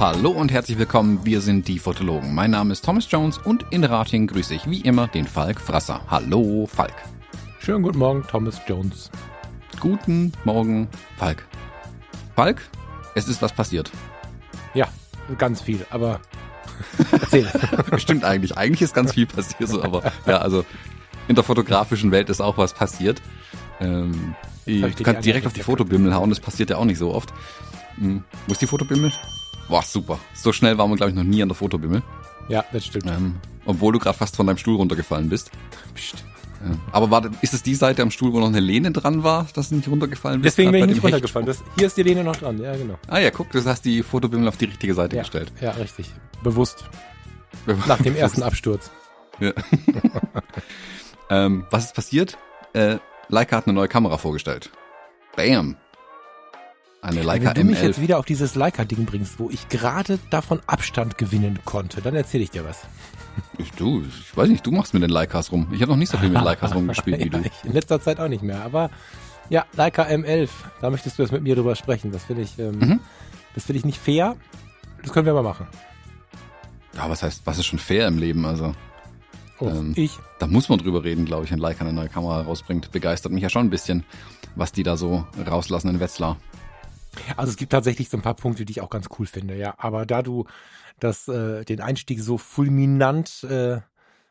Hallo und herzlich willkommen, wir sind die Fotologen. Mein Name ist Thomas Jones und in Rating grüße ich wie immer den Falk Frasser. Hallo Falk. Schönen guten Morgen, Thomas Jones. Guten Morgen, Falk. Falk, es ist was passiert. Ja, ganz viel, aber erzähl. Stimmt eigentlich. Eigentlich ist ganz viel passiert, so, aber ja, also in der fotografischen Welt ist auch was passiert. Ähm, ich, du kannst direkt auf die Fotobimmel hauen, das passiert ja auch nicht so oft. Hm, wo ist die Fotobimmel? Boah, super. So schnell waren wir, glaube ich, noch nie an der Fotobimmel. Ja, das stimmt. Ähm, obwohl du gerade fast von deinem Stuhl runtergefallen bist. Psst. Ja. Aber war, ist es die Seite am Stuhl, wo noch eine Lehne dran war, dass du nicht runtergefallen bist? Deswegen bin ich nicht runtergefallen. Das, hier ist die Lehne noch dran, ja, genau. Ah ja, guck, du hast die Fotobimmel auf die richtige Seite ja, gestellt. Ja, richtig. Bewusst. Nach dem ersten Absturz. Ja. ähm, was ist passiert? Äh, Leica hat eine neue Kamera vorgestellt. Bam. Eine Leica Wenn du mich jetzt wieder auf dieses Leica-Ding bringst, wo ich gerade davon Abstand gewinnen konnte, dann erzähle ich dir was. Ich, du, ich weiß nicht, du machst mit den Leicas rum. Ich habe noch nicht so viel mit Leicas rumgespielt wie ja, du. in letzter Zeit auch nicht mehr, aber ja, Leica M11, da möchtest du jetzt mit mir drüber sprechen. Das finde ich, ähm, mhm. das finde ich nicht fair. Das können wir mal machen. Ja, was heißt, was ist schon fair im Leben, also? Oh, ähm, ich. Da muss man drüber reden, glaube ich, wenn Leica eine neue Kamera rausbringt. Begeistert mich ja schon ein bisschen, was die da so rauslassen in Wetzlar. Also es gibt tatsächlich so ein paar Punkte, die ich auch ganz cool finde, ja. Aber da du das, äh, den Einstieg so fulminant äh,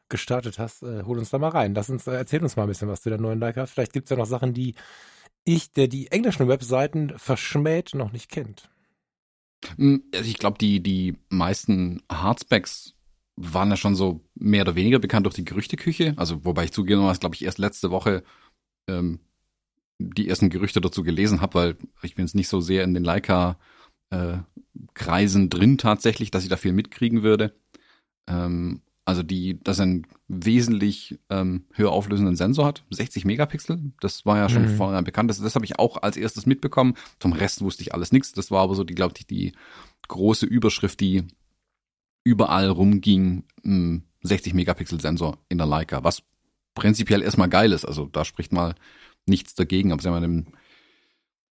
gestartet hast, äh, hol uns da mal rein. Lass uns, äh, erzähl uns mal ein bisschen was zu der neuen Leica. Vielleicht gibt's ja noch Sachen, die ich, der die englischen Webseiten verschmäht, noch nicht kennt. Hm, also ich glaube, die, die meisten Hardspecs waren ja schon so mehr oder weniger bekannt durch die Gerüchteküche. Also, wobei ich zugeben muss, glaube ich, erst letzte Woche ähm, die ersten Gerüchte dazu gelesen habe, weil ich bin jetzt nicht so sehr in den Leica-Kreisen äh, drin tatsächlich, dass ich da viel mitkriegen würde. Ähm, also die, dass er einen wesentlich ähm, höher auflösenden Sensor hat, 60 Megapixel. Das war ja schon mhm. vornherein bekannt. Das, das habe ich auch als erstes mitbekommen. Zum Rest wusste ich alles nichts. Das war aber so, die glaube ich, die große Überschrift, die überall rumging. 60 Megapixel Sensor in der Leica, was prinzipiell erstmal geil ist. Also da spricht mal nichts dagegen, aber sie haben einen,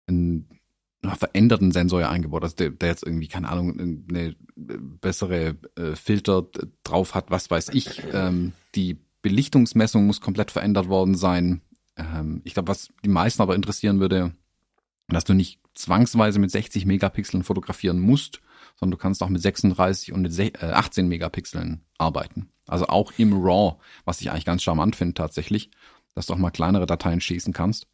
einen veränderten Sensor ja eingebaut, also der, der jetzt irgendwie, keine Ahnung, eine bessere äh, Filter drauf hat, was weiß ich. Ähm, die Belichtungsmessung muss komplett verändert worden sein. Ähm, ich glaube, was die meisten aber interessieren würde, dass du nicht zwangsweise mit 60 Megapixeln fotografieren musst, sondern du kannst auch mit 36 und mit 18 äh, Megapixeln arbeiten. Also auch im RAW, was ich eigentlich ganz charmant finde tatsächlich dass du auch mal kleinere Dateien schießen kannst.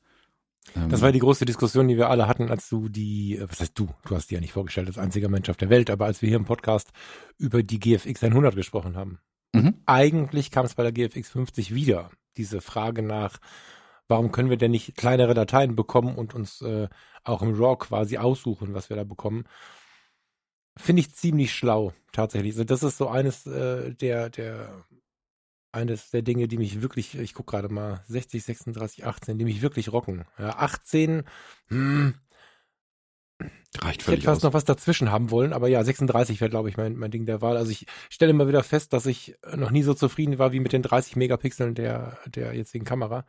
Das war die große Diskussion, die wir alle hatten, als du die, äh, was heißt du, du hast die ja nicht vorgestellt als einziger Mensch auf der Welt, aber als wir hier im Podcast über die GFX 100 gesprochen haben. Mhm. Eigentlich kam es bei der GFX 50 wieder, diese Frage nach, warum können wir denn nicht kleinere Dateien bekommen und uns äh, auch im RAW quasi aussuchen, was wir da bekommen. Finde ich ziemlich schlau, tatsächlich. Also das ist so eines äh, der, der eines der Dinge, die mich wirklich, ich gucke gerade mal, 60, 36, 18, die mich wirklich rocken. Ja, 18, hm, Reicht völlig ich hätte fast aus. noch was dazwischen haben wollen, aber ja, 36 wäre, glaube ich, mein, mein Ding der Wahl. Also ich stelle immer wieder fest, dass ich noch nie so zufrieden war wie mit den 30 Megapixeln der, der jetzigen Kamera.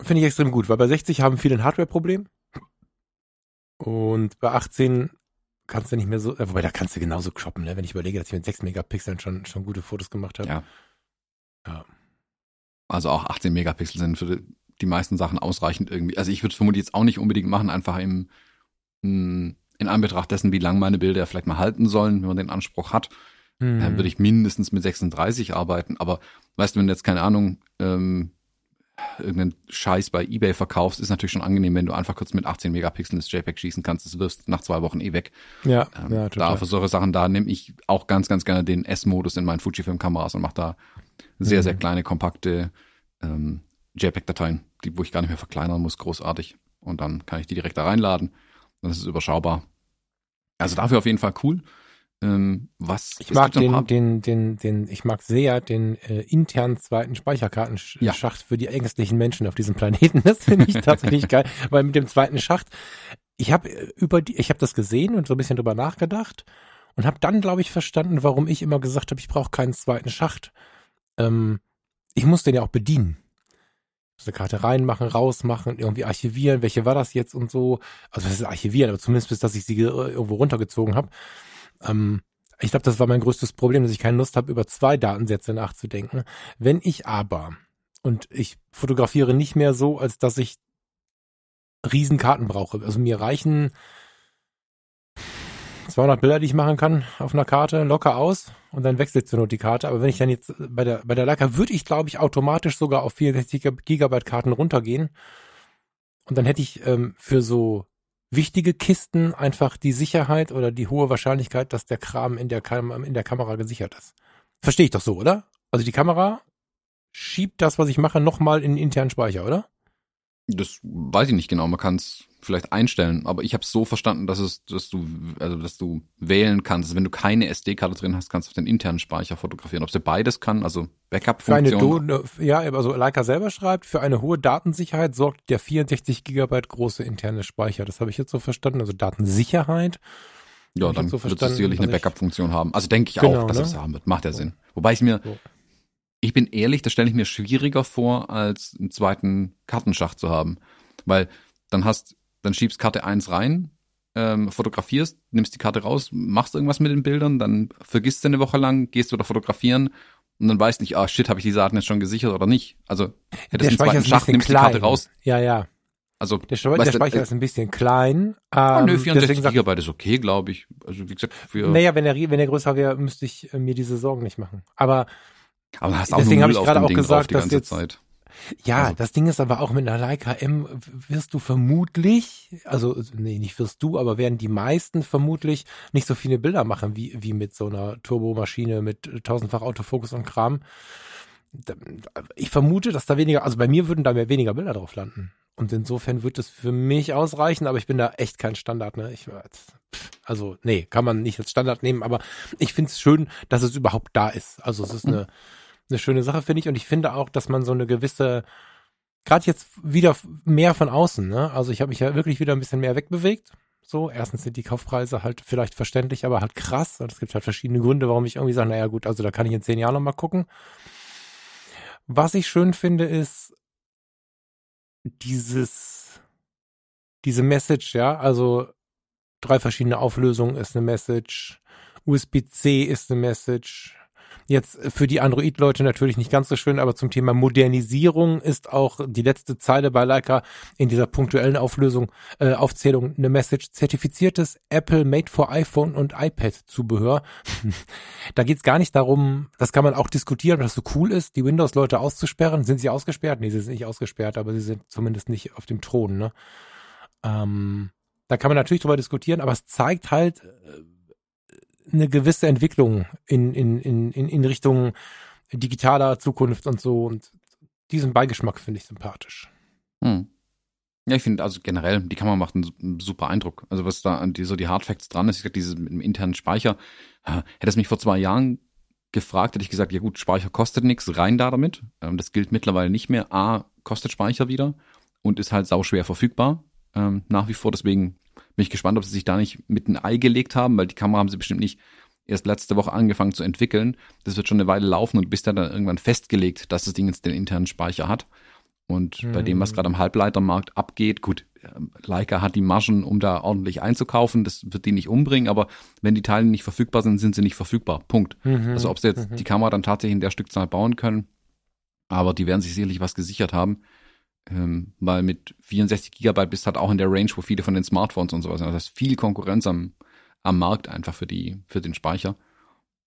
Finde ich extrem gut, weil bei 60 haben viele ein Hardware-Problem. Und bei 18 kannst du nicht mehr so, äh, wobei da kannst du genauso croppen, ne? wenn ich überlege, dass ich mit 6 Megapixeln schon, schon gute Fotos gemacht habe. Ja. ja. Also auch 18 Megapixel sind für die meisten Sachen ausreichend irgendwie. Also ich würde es vermutlich jetzt auch nicht unbedingt machen, einfach im, in Anbetracht dessen, wie lang meine Bilder vielleicht mal halten sollen, wenn man den Anspruch hat. Hm. Dann würde ich mindestens mit 36 arbeiten. Aber weißt du, wenn du jetzt keine Ahnung, ähm, irgendeinen Scheiß bei eBay verkaufst, ist natürlich schon angenehm, wenn du einfach kurz mit 18 Megapixeln das JPEG schießen kannst. Das wirst nach zwei Wochen eh weg. Ja, ähm, ja total. Da für solche Sachen, da nehme ich auch ganz, ganz gerne den S-Modus in meinen Fujifilm-Kameras und mache da sehr, mhm. sehr kleine, kompakte ähm, JPEG-Dateien, die, wo ich gar nicht mehr verkleinern muss, großartig. Und dann kann ich die direkt da reinladen. Dann ist es überschaubar. Also dafür auf jeden Fall cool. Ähm, was ich mag den, den, den, den, ich mag sehr den äh, internen zweiten Speicherkartenschacht ja. für die ängstlichen Menschen auf diesem Planeten. Das finde ich tatsächlich geil, weil mit dem zweiten Schacht ich habe über die, ich habe das gesehen und so ein bisschen drüber nachgedacht und habe dann, glaube ich, verstanden, warum ich immer gesagt habe, ich brauche keinen zweiten Schacht. Ähm, ich muss den ja auch bedienen. Eine Karte reinmachen, rausmachen, irgendwie archivieren, welche war das jetzt und so. Also das ist archivieren, aber zumindest bis, dass ich sie irgendwo runtergezogen habe. Ähm, ich glaube, das war mein größtes Problem, dass ich keine Lust habe, über zwei Datensätze nachzudenken. Wenn ich aber, und ich fotografiere nicht mehr so, als dass ich Riesenkarten brauche. Also mir reichen 200 Bilder, die ich machen kann auf einer Karte, locker aus und dann wechselt zur Not die Karte. Aber wenn ich dann jetzt bei der, bei der Leica würde ich, glaube ich, automatisch sogar auf 64 Gigabyte Karten runtergehen. Und dann hätte ich ähm, für so wichtige Kisten einfach die Sicherheit oder die hohe Wahrscheinlichkeit, dass der Kram in der, Kam in der Kamera gesichert ist. Verstehe ich doch so, oder? Also die Kamera schiebt das, was ich mache, nochmal in den internen Speicher, oder? Das weiß ich nicht genau. Man kann es vielleicht einstellen, aber ich habe es so verstanden, dass es, dass du, also dass du wählen kannst. Also wenn du keine SD-Karte drin hast, kannst du auf den internen Speicher fotografieren. Ob sie beides kann, also Backup-Funktion. Ja, also Leica selber schreibt, für eine hohe Datensicherheit sorgt der 64 Gigabyte große interne Speicher. Das habe ich jetzt so verstanden. Also Datensicherheit. Ja, dann so wird es sicherlich eine Backup-Funktion haben. Also denke ich genau, auch, dass ne? es haben wird. Macht ja so. Sinn. Wobei ich mir, so. ich bin ehrlich, das stelle ich mir schwieriger vor, als einen zweiten Kartenschacht zu haben. Weil dann hast dann schiebst Karte 1 rein, ähm, fotografierst, nimmst die Karte raus, machst irgendwas mit den Bildern, dann vergisst du eine Woche lang, gehst wieder fotografieren und dann weißt nicht, ah shit, habe ich die Daten jetzt schon gesichert oder nicht. Also hättest du einen zweiten Schacht, nimmst klein. die Karte raus. Ja, ja. Also, der, Speicher, der Speicher äh, ist ein bisschen klein. Ähm, oh, nö, 64 Gigabyte ist okay, glaube ich. Also wie gesagt, für. Naja, wenn er wenn er größer wäre, müsste ich äh, mir diese Sorgen nicht machen. Aber, aber hast auch deswegen habe ich gerade auch Ding gesagt, dass jetzt Zeit. Ja, also, das Ding ist aber auch mit einer Leica M wirst du vermutlich, also nee, nicht wirst du, aber werden die meisten vermutlich nicht so viele Bilder machen wie wie mit so einer Turbomaschine mit tausendfach Autofokus und Kram. Ich vermute, dass da weniger, also bei mir würden da mehr weniger Bilder drauf landen. Und insofern wird es für mich ausreichen, aber ich bin da echt kein Standard, ne? Ich also nee, kann man nicht als Standard nehmen, aber ich finde es schön, dass es überhaupt da ist. Also es ist eine eine schöne Sache, finde ich. Und ich finde auch, dass man so eine gewisse, gerade jetzt wieder mehr von außen, ne? Also ich habe mich ja wirklich wieder ein bisschen mehr wegbewegt. So, erstens sind die Kaufpreise halt vielleicht verständlich, aber halt krass. Und es gibt halt verschiedene Gründe, warum ich irgendwie sage, naja gut, also da kann ich in zehn Jahren nochmal gucken. Was ich schön finde, ist dieses, diese Message, ja, also drei verschiedene Auflösungen ist eine Message, USB-C ist eine Message, Jetzt für die Android-Leute natürlich nicht ganz so schön, aber zum Thema Modernisierung ist auch die letzte Zeile bei Leica in dieser punktuellen Auflösung, äh, Aufzählung eine Message. Zertifiziertes Apple Made for iPhone und iPad Zubehör. da geht's gar nicht darum, das kann man auch diskutieren, dass so cool ist, die Windows-Leute auszusperren. Sind sie ausgesperrt? Nee, sie sind nicht ausgesperrt, aber sie sind zumindest nicht auf dem Thron. Ne? Ähm, da kann man natürlich drüber diskutieren, aber es zeigt halt, äh, eine gewisse Entwicklung in, in, in, in Richtung digitaler Zukunft und so. Und diesen Beigeschmack finde ich sympathisch. Hm. Ja, ich finde also generell, die Kamera macht einen super Eindruck. Also was da an die, so die Hardfacts dran ist, ich sag, dieses mit dem internen Speicher, hätte es mich vor zwei Jahren gefragt, hätte ich gesagt, ja gut, Speicher kostet nichts, rein da damit. Ähm, das gilt mittlerweile nicht mehr. A, kostet Speicher wieder und ist halt sauschwer verfügbar ähm, nach wie vor. Deswegen bin ich gespannt, ob sie sich da nicht mit ein Ei gelegt haben, weil die Kamera haben sie bestimmt nicht erst letzte Woche angefangen zu entwickeln. Das wird schon eine Weile laufen und bis dann irgendwann festgelegt, dass das Ding jetzt den internen Speicher hat. Und mhm. bei dem, was hm. gerade am Halbleitermarkt abgeht, gut, Leica hat die Margen, um da ordentlich einzukaufen. Das wird die nicht umbringen, aber wenn die Teile nicht verfügbar sind, sind sie nicht verfügbar. Punkt. Mhm. Also ob sie jetzt mhm. die Kamera dann tatsächlich in der Stückzahl bauen können, aber die werden sich sicherlich was gesichert haben. Ähm, weil mit 64 Gigabyte bist du halt auch in der Range, wo viele von den Smartphones und sowas sind. Also das ist viel Konkurrenz am, am Markt einfach für die, für den Speicher.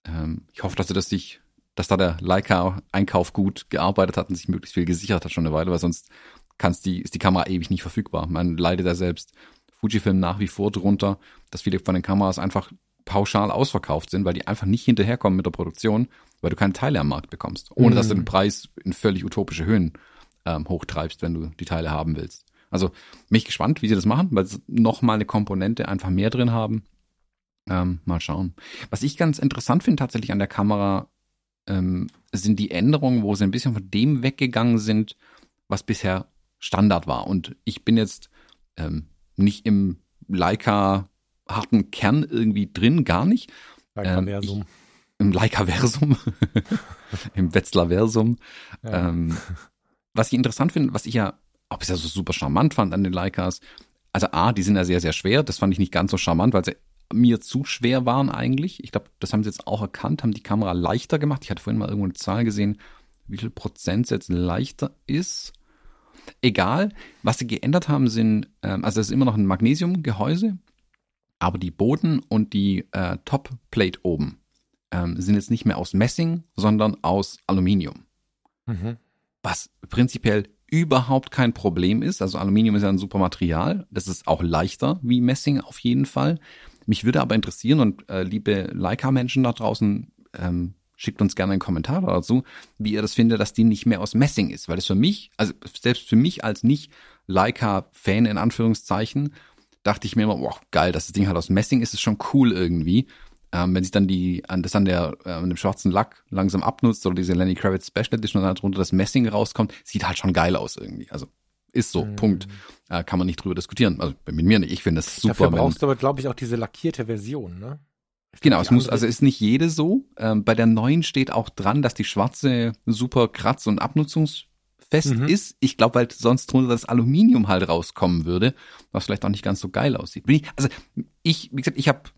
Ähm, ich hoffe, dass du das sich, dass da der Leica-Einkauf gut gearbeitet hat und sich möglichst viel gesichert hat schon eine Weile, weil sonst kannst die, ist die Kamera ewig nicht verfügbar. Man leidet da selbst Fujifilm nach wie vor drunter, dass viele von den Kameras einfach pauschal ausverkauft sind, weil die einfach nicht hinterherkommen mit der Produktion, weil du keine Teile am Markt bekommst, ohne mhm. dass du den Preis in völlig utopische Höhen ähm, hochtreibst, wenn du die Teile haben willst. Also mich gespannt, wie sie das machen, weil sie noch mal eine Komponente einfach mehr drin haben. Ähm, mal schauen. Was ich ganz interessant finde tatsächlich an der Kamera, ähm, sind die Änderungen, wo sie ein bisschen von dem weggegangen sind, was bisher Standard war. Und ich bin jetzt ähm, nicht im Leica harten Kern irgendwie drin, gar nicht. Leica-Versum. Ähm, Im Leica-Versum. Im Wetzlar-Versum. Ja. Was ich interessant finde, was ich ja, ob ich ja so super charmant fand an den Leicas, also A, die sind ja sehr, sehr schwer. Das fand ich nicht ganz so charmant, weil sie mir zu schwer waren eigentlich. Ich glaube, das haben sie jetzt auch erkannt, haben die Kamera leichter gemacht. Ich hatte vorhin mal irgendwo eine Zahl gesehen, wie viel Prozent jetzt leichter ist. Egal, was sie geändert haben, sind, ähm, also es ist immer noch ein Magnesiumgehäuse, aber die Boden und die äh, Topplate oben ähm, sind jetzt nicht mehr aus Messing, sondern aus Aluminium. Mhm. Was prinzipiell überhaupt kein Problem ist. Also Aluminium ist ja ein super Material. Das ist auch leichter wie Messing auf jeden Fall. Mich würde aber interessieren und äh, liebe Leica-Menschen da draußen, ähm, schickt uns gerne einen Kommentar dazu, wie ihr das findet, dass die nicht mehr aus Messing ist. Weil das für mich, also selbst für mich als nicht Leica-Fan in Anführungszeichen, dachte ich mir immer, boah, geil, dass das Ding halt aus Messing ist, ist schon cool irgendwie. Ähm, wenn sich dann die, an, das an der, äh, dem schwarzen Lack langsam abnutzt oder diese Lenny Kravitz Special Edition und dann drunter das Messing rauskommt, sieht halt schon geil aus irgendwie. Also ist so, mhm. Punkt. Äh, kann man nicht drüber diskutieren. Also mit mir nicht, ich finde das super. Dafür brauchst du aber, glaube ich, auch diese lackierte Version, ne? Ich genau, es muss, also ist nicht jede so. Ähm, bei der neuen steht auch dran, dass die schwarze super kratz- und abnutzungsfest mhm. ist. Ich glaube, weil sonst drunter das Aluminium halt rauskommen würde, was vielleicht auch nicht ganz so geil aussieht. Ich, also ich, wie gesagt, ich habe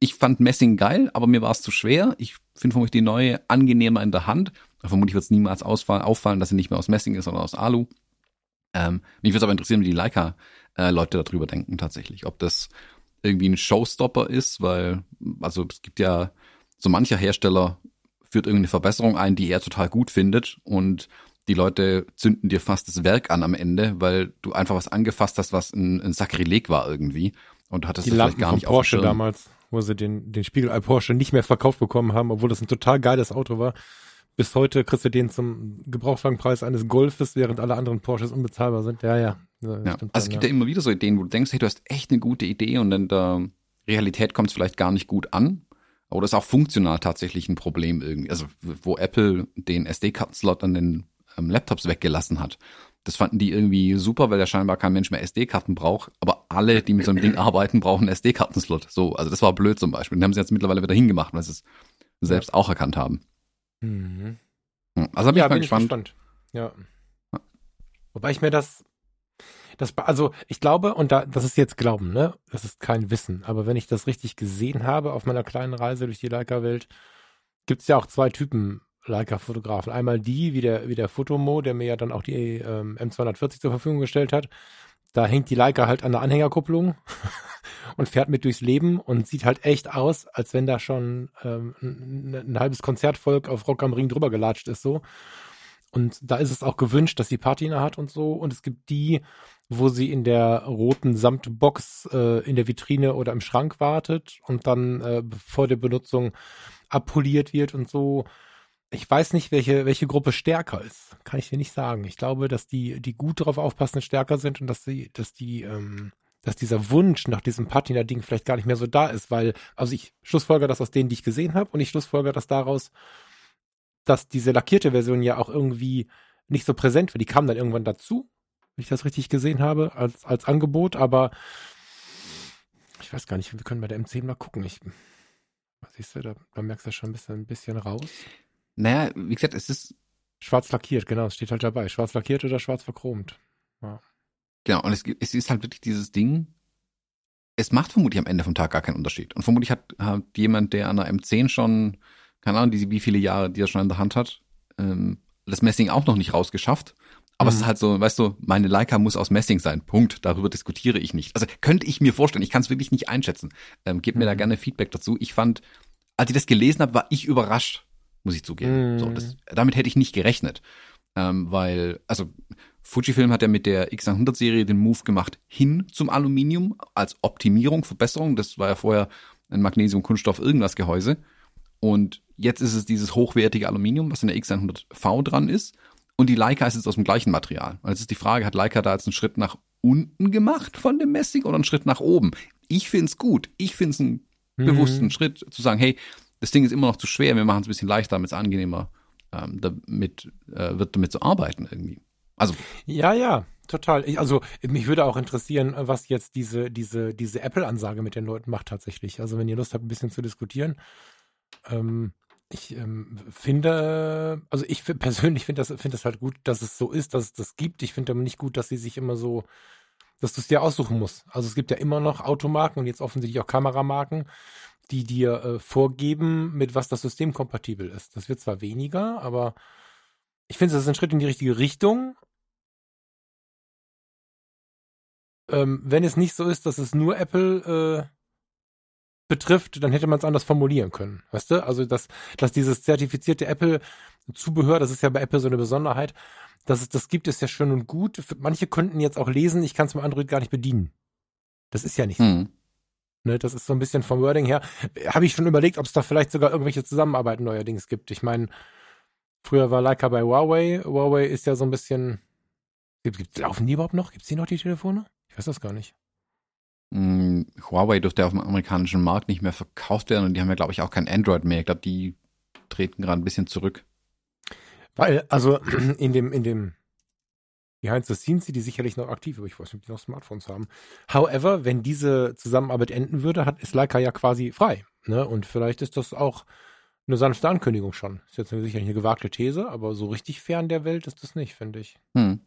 ich fand Messing geil, aber mir war es zu schwer. Ich finde vermutlich die neue angenehmer in der Hand. Vermutlich wird es niemals ausfallen, auffallen, dass sie nicht mehr aus Messing ist, sondern aus Alu. Ähm, mich würde aber interessieren, wie die Leica-Leute äh, darüber denken tatsächlich. Ob das irgendwie ein Showstopper ist, weil, also es gibt ja so mancher Hersteller führt irgendeine Verbesserung ein, die er total gut findet und die Leute zünden dir fast das Werk an am Ende, weil du einfach was angefasst hast, was ein, ein Sakrileg war irgendwie und hattest die das vielleicht gar nicht Porsche auf damals wo sie den, den Spiegelei Porsche nicht mehr verkauft bekommen haben, obwohl das ein total geiles Auto war. Bis heute kriegst du den zum Gebrauchswagenpreis eines Golfes, während alle anderen Porsches unbezahlbar sind. Ja, ja. ja, ja. Also es gibt ja. ja immer wieder so Ideen, wo du denkst, hey, du hast echt eine gute Idee und in der Realität kommt es vielleicht gar nicht gut an. Aber das ist auch funktional tatsächlich ein Problem irgendwie. Also wo Apple den SD-Kartenslot an den ähm, Laptops weggelassen hat. Das fanden die irgendwie super, weil ja scheinbar kein Mensch mehr SD-Karten braucht. Aber alle, die mit so einem Ding arbeiten, brauchen einen SD-Kartenslot. So, also das war blöd zum Beispiel. Den haben sie jetzt mittlerweile wieder hingemacht, weil sie es selbst auch erkannt haben. Mhm. Also bin ja, ich mal bin gespannt. Ich gespannt. Ja. ja. Wobei ich mir das, das, also ich glaube, und da, das ist jetzt Glauben, ne? Das ist kein Wissen. Aber wenn ich das richtig gesehen habe auf meiner kleinen Reise durch die Leica-Welt, gibt es ja auch zwei Typen Leica-Fotografen. Einmal die, wie der, wie der Fotomo, der mir ja dann auch die ähm, M240 zur Verfügung gestellt hat. Da hängt die Leica halt an der Anhängerkupplung und fährt mit durchs Leben und sieht halt echt aus, als wenn da schon ähm, ein, ein halbes Konzertvolk auf Rock am Ring drüber gelatscht ist so. Und da ist es auch gewünscht, dass sie Patina hat und so. Und es gibt die, wo sie in der roten Samtbox äh, in der Vitrine oder im Schrank wartet und dann äh, vor der Benutzung abpoliert wird und so ich weiß nicht, welche, welche Gruppe stärker ist. Kann ich dir nicht sagen. Ich glaube, dass die, die gut darauf aufpassen, stärker sind und dass sie, dass die, ähm, dass dieser Wunsch nach diesem Patina-Ding vielleicht gar nicht mehr so da ist, weil, also ich schlussfolger das aus denen, die ich gesehen habe, und ich schlussfolger das daraus, dass diese lackierte Version ja auch irgendwie nicht so präsent war. Die kam dann irgendwann dazu, wenn ich das richtig gesehen habe, als, als Angebot, aber ich weiß gar nicht, wir können bei der M10 mal gucken. Ich, siehst du, da, da merkst du schon ein bisschen, ein bisschen raus. Naja, wie gesagt, es ist. Schwarz lackiert, genau, es steht halt dabei. Schwarz lackiert oder schwarz verchromt. Ja. Genau, und es, es ist halt wirklich dieses Ding, es macht vermutlich am Ende vom Tag gar keinen Unterschied. Und vermutlich hat, hat jemand, der an der M10 schon, keine Ahnung, die, wie viele Jahre, die er schon in der Hand hat, ähm, das Messing auch noch nicht rausgeschafft. Aber mhm. es ist halt so, weißt du, meine Leica muss aus Messing sein. Punkt. Darüber diskutiere ich nicht. Also könnte ich mir vorstellen, ich kann es wirklich nicht einschätzen. Ähm, gebt mir da mhm. gerne Feedback dazu. Ich fand, als ich das gelesen habe, war ich überrascht, muss ich zugeben. Mm. So, das, damit hätte ich nicht gerechnet. Ähm, weil, also Fujifilm hat ja mit der X100-Serie den Move gemacht hin zum Aluminium als Optimierung, Verbesserung. Das war ja vorher ein Magnesium-Kunststoff-Irgendwas-Gehäuse. Und jetzt ist es dieses hochwertige Aluminium, was in der X100V dran ist. Und die Leica ist jetzt aus dem gleichen Material. Also ist die Frage, hat Leica da jetzt einen Schritt nach unten gemacht von dem Messing oder einen Schritt nach oben? Ich find's gut. Ich find's einen mhm. bewussten Schritt zu sagen, hey, das Ding ist immer noch zu schwer, wir machen es ein bisschen leichter, damit es angenehmer ähm, damit, äh, wird damit zu arbeiten irgendwie. Also. Ja, ja, total. Ich, also mich würde auch interessieren, was jetzt diese, diese, diese Apple-Ansage mit den Leuten macht tatsächlich. Also wenn ihr Lust habt, ein bisschen zu diskutieren. Ähm, ich ähm, finde, also ich persönlich finde das, finde das halt gut, dass es so ist, dass es das gibt. Ich finde aber nicht gut, dass sie sich immer so, dass du es dir aussuchen musst. Also es gibt ja immer noch Automarken und jetzt offensichtlich auch Kameramarken, die dir äh, vorgeben, mit was das System kompatibel ist. Das wird zwar weniger, aber ich finde, das ist ein Schritt in die richtige Richtung. Ähm, wenn es nicht so ist, dass es nur Apple äh, betrifft, dann hätte man es anders formulieren können. Weißt du? Also, dass, dass dieses zertifizierte Apple-Zubehör, das ist ja bei Apple so eine Besonderheit, dass es das gibt, ist ja schön und gut. Manche könnten jetzt auch lesen, ich kann es mit Android gar nicht bedienen. Das ist ja nicht so. Mhm. Ne, das ist so ein bisschen vom Wording her. Habe ich schon überlegt, ob es da vielleicht sogar irgendwelche Zusammenarbeiten neuerdings gibt. Ich meine, früher war Leica bei Huawei. Huawei ist ja so ein bisschen. Gibt, laufen die überhaupt noch? Gibt es die noch, die Telefone? Ich weiß das gar nicht. Hm, Huawei dürfte auf dem amerikanischen Markt nicht mehr verkauft werden und die haben ja, glaube ich, auch kein Android mehr. Ich glaube, die treten gerade ein bisschen zurück. Weil, also in dem, in dem Behind the Scenes sind die sicherlich noch aktiv, aber ich weiß nicht, ob die noch Smartphones haben. However, wenn diese Zusammenarbeit enden würde, hat, ist Leica ja quasi frei. Ne? Und vielleicht ist das auch eine sanfte Ankündigung schon. Ist jetzt sicherlich eine gewagte These, aber so richtig fern der Welt ist das nicht, finde ich. Hm.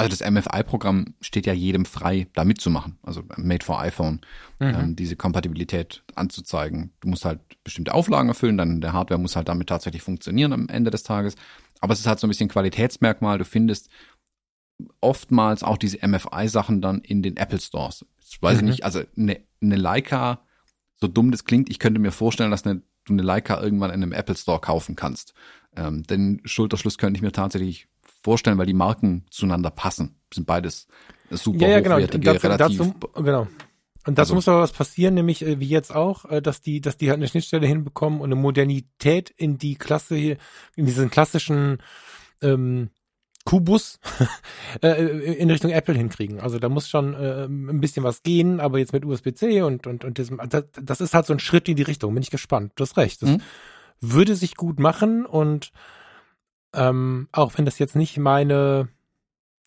Also das MFI-Programm steht ja jedem frei, da mitzumachen. Also Made for iPhone, mhm. ähm, diese Kompatibilität anzuzeigen. Du musst halt bestimmte Auflagen erfüllen, dann der Hardware muss halt damit tatsächlich funktionieren am Ende des Tages. Aber es ist halt so ein bisschen Qualitätsmerkmal. Du findest oftmals auch diese MFI-Sachen dann in den Apple Stores. Ich weiß mhm. nicht, also eine, eine Leica, so dumm das klingt, ich könnte mir vorstellen, dass eine, du eine Leica irgendwann in einem Apple Store kaufen kannst. Ähm, den Schulterschluss könnte ich mir tatsächlich vorstellen, weil die Marken zueinander passen. Sind beides super ja, ja, genau. hochwertige, dazu, relativ. Dazu, genau. Und dazu also, muss aber was passieren, nämlich äh, wie jetzt auch, äh, dass die, dass die halt eine Schnittstelle hinbekommen und eine Modernität in die Klasse, in diesen klassischen ähm, Kubus äh, in Richtung Apple hinkriegen. Also da muss schon äh, ein bisschen was gehen, aber jetzt mit USB-C und und und diesem, das, das ist halt so ein Schritt in die Richtung. Bin ich gespannt. Du hast recht. Das mhm. würde sich gut machen und ähm, auch wenn das jetzt nicht meine,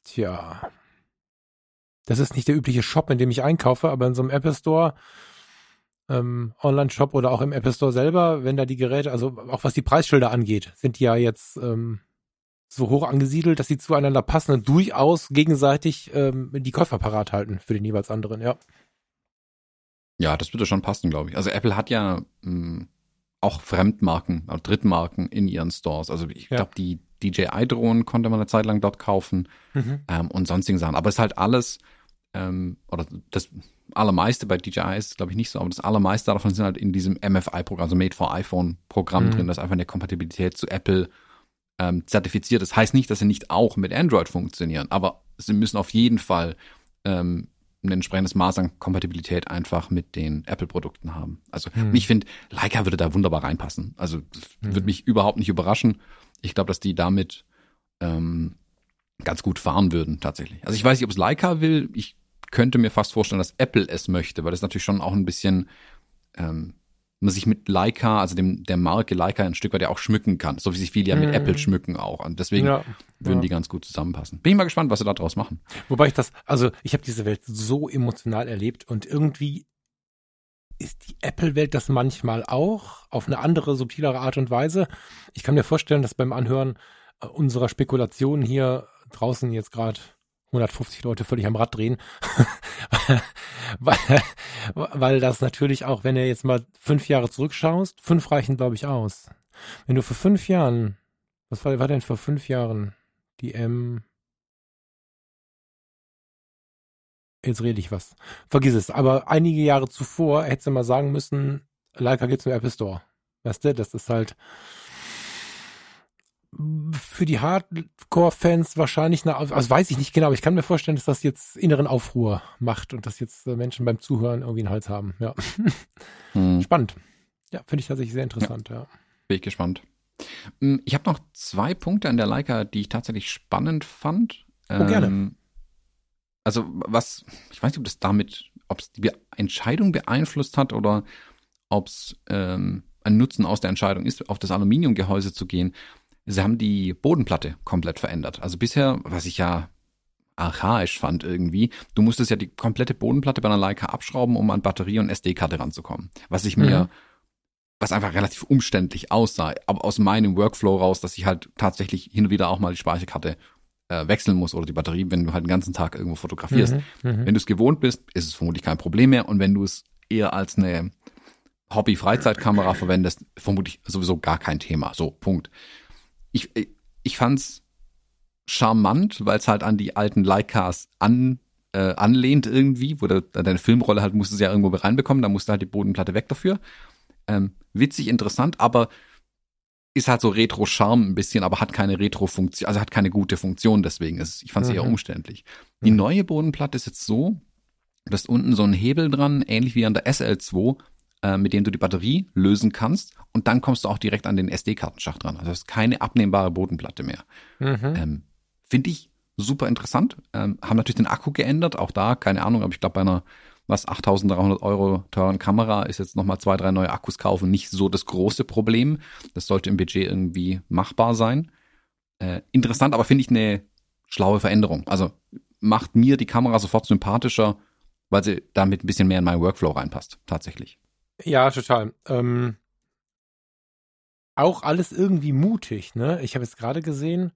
tja, das ist nicht der übliche Shop, in dem ich einkaufe, aber in so einem Apple Store, ähm, Online-Shop oder auch im Apple Store selber, wenn da die Geräte, also auch was die Preisschilder angeht, sind die ja jetzt ähm, so hoch angesiedelt, dass sie zueinander passen und durchaus gegenseitig ähm, die Käufer parat halten für den jeweils anderen, ja. Ja, das würde schon passen, glaube ich. Also Apple hat ja mh, hm, auch Fremdmarken, also Drittmarken in ihren Stores. Also ich ja. glaube, die DJI-Drohnen konnte man eine Zeit lang dort kaufen mhm. ähm, und sonstigen Sachen. Aber es ist halt alles, ähm, oder das allermeiste bei DJI ist, glaube ich, nicht so, aber das allermeiste davon sind halt in diesem MFI-Programm, also Made for iPhone-Programm mhm. drin, das einfach eine Kompatibilität zu Apple ähm, zertifiziert ist. Heißt nicht, dass sie nicht auch mit Android funktionieren, aber sie müssen auf jeden Fall ähm, ein entsprechendes Maß an Kompatibilität einfach mit den Apple-Produkten haben. Also hm. ich finde, Leica würde da wunderbar reinpassen. Also hm. würde mich überhaupt nicht überraschen. Ich glaube, dass die damit ähm, ganz gut fahren würden tatsächlich. Also ich weiß nicht, ob es Leica will. Ich könnte mir fast vorstellen, dass Apple es möchte, weil das natürlich schon auch ein bisschen ähm, man sich mit Leica, also dem der Marke Leica ein Stück weit ja auch schmücken kann, so wie sich viele ja mit mhm. Apple schmücken auch. Und deswegen ja, würden ja. die ganz gut zusammenpassen. Bin ich mal gespannt, was sie da draus machen. Wobei ich das, also ich habe diese Welt so emotional erlebt und irgendwie ist die Apple-Welt das manchmal auch auf eine andere, subtilere Art und Weise. Ich kann mir vorstellen, dass beim Anhören äh, unserer Spekulationen hier draußen jetzt gerade 150 Leute völlig am Rad drehen. weil, weil das natürlich auch, wenn du jetzt mal fünf Jahre zurückschaust, fünf reichen, glaube ich, aus. Wenn du vor fünf Jahren, was war, war denn vor fünf Jahren die M? Jetzt rede ich was. Vergiss es. Aber einige Jahre zuvor hättest du mal sagen müssen, Leica geht zum Apple Store. Weißt du, das ist halt, für die Hardcore-Fans wahrscheinlich, eine, also weiß ich nicht genau, aber ich kann mir vorstellen, dass das jetzt inneren Aufruhr macht und dass jetzt äh, Menschen beim Zuhören irgendwie einen Hals haben. Ja. Hm. Spannend. Ja, finde ich tatsächlich sehr interessant, ja. ja. Bin ich gespannt. Hm, ich habe noch zwei Punkte an der Leica, die ich tatsächlich spannend fand. Oh, gerne. Ähm, also was, ich weiß nicht, ob das damit, ob es die Entscheidung beeinflusst hat oder ob es ähm, ein Nutzen aus der Entscheidung ist, auf das Aluminiumgehäuse zu gehen sie haben die Bodenplatte komplett verändert. Also bisher, was ich ja archaisch fand irgendwie. Du musstest ja die komplette Bodenplatte bei einer Leica abschrauben, um an Batterie und SD-Karte ranzukommen. Was ich mir, mhm. was einfach relativ umständlich aussah, aber aus meinem Workflow raus, dass ich halt tatsächlich hin und wieder auch mal die Speicherkarte äh, wechseln muss oder die Batterie, wenn du halt den ganzen Tag irgendwo fotografierst. Mhm. Mhm. Wenn du es gewohnt bist, ist es vermutlich kein Problem mehr. Und wenn du es eher als eine Hobby-Freizeitkamera verwendest, vermutlich sowieso gar kein Thema. So, Punkt. Ich, ich fand's charmant, weil es halt an die alten Leicas an, äh, anlehnt irgendwie, wo du deine Filmrolle halt musstest du ja irgendwo reinbekommen, da musste halt die Bodenplatte weg dafür. Ähm, witzig, interessant, aber ist halt so Retro-Charme ein bisschen, aber hat keine Retro-Funktion, also hat keine gute Funktion, deswegen ist ich fand es mhm. eher umständlich. Die mhm. neue Bodenplatte ist jetzt so, dass unten so ein Hebel dran, ähnlich wie an der SL2, äh, mit dem du die Batterie lösen kannst und dann kommst du auch direkt an den SD-Kartenschacht dran. Also es ist keine abnehmbare Bodenplatte mehr. Mhm. Ähm, Finde ich super interessant. Ähm, haben natürlich den Akku geändert, auch da, keine Ahnung, aber ich glaube bei einer was 8300 Euro teuren Kamera ist jetzt nochmal zwei, drei neue Akkus kaufen nicht so das große Problem. Das sollte im Budget irgendwie machbar sein. Äh, interessant, aber finde ich eine schlaue Veränderung. Also macht mir die Kamera sofort sympathischer, weil sie damit ein bisschen mehr in meinen Workflow reinpasst, tatsächlich. Ja, total. Ähm, auch alles irgendwie mutig, ne? Ich habe jetzt gerade gesehen,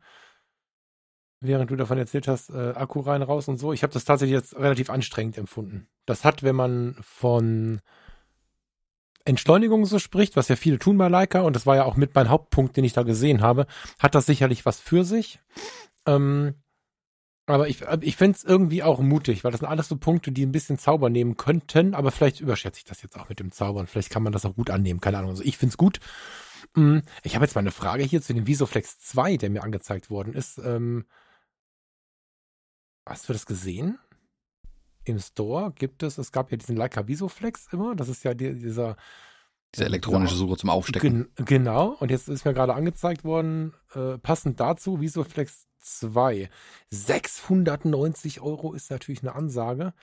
während du davon erzählt hast, äh, Akku rein, raus und so. Ich habe das tatsächlich jetzt relativ anstrengend empfunden. Das hat, wenn man von Entschleunigung so spricht, was ja viele tun bei Leica, und das war ja auch mit mein Hauptpunkt, den ich da gesehen habe, hat das sicherlich was für sich. Ähm, aber ich, ich finde es irgendwie auch mutig, weil das sind alles so Punkte, die ein bisschen Zauber nehmen könnten, aber vielleicht überschätze ich das jetzt auch mit dem Zaubern. Vielleicht kann man das auch gut annehmen, keine Ahnung. Also ich finde es gut. Mm, ich habe jetzt mal eine Frage hier zu dem Visoflex 2, der mir angezeigt worden ist. Ähm, hast du das gesehen? Im Store gibt es, es gab ja diesen Leica Visoflex immer, das ist ja die, dieser diese elektronische. Suche zum Aufstecken. Gen genau, und jetzt ist mir gerade angezeigt worden, äh, passend dazu, Visoflex 2. 690 Euro ist natürlich eine Ansage.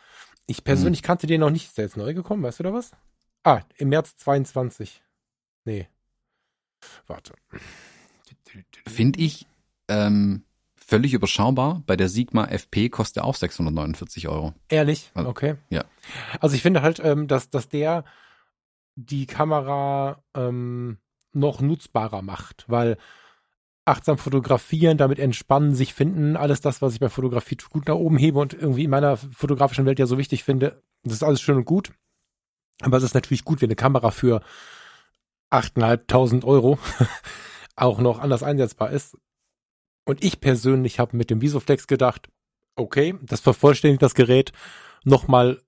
Ich persönlich hm. kannte den noch nicht. Ist der jetzt neu gekommen? Weißt du da was? Ah, im März 22. Nee. Warte. Finde ich ähm, völlig überschaubar. Bei der Sigma FP kostet er auch 649 Euro. Ehrlich? Also, okay. Ja. Also ich finde halt, ähm, dass, dass der die Kamera ähm, noch nutzbarer macht, weil achtsam fotografieren, damit entspannen, sich finden, alles das, was ich bei Fotografie gut nach oben hebe und irgendwie in meiner fotografischen Welt ja so wichtig finde, das ist alles schön und gut. Aber es ist natürlich gut, wenn eine Kamera für 8.500 Euro auch noch anders einsetzbar ist. Und ich persönlich habe mit dem Visoflex gedacht, okay, das vervollständigt das Gerät nochmal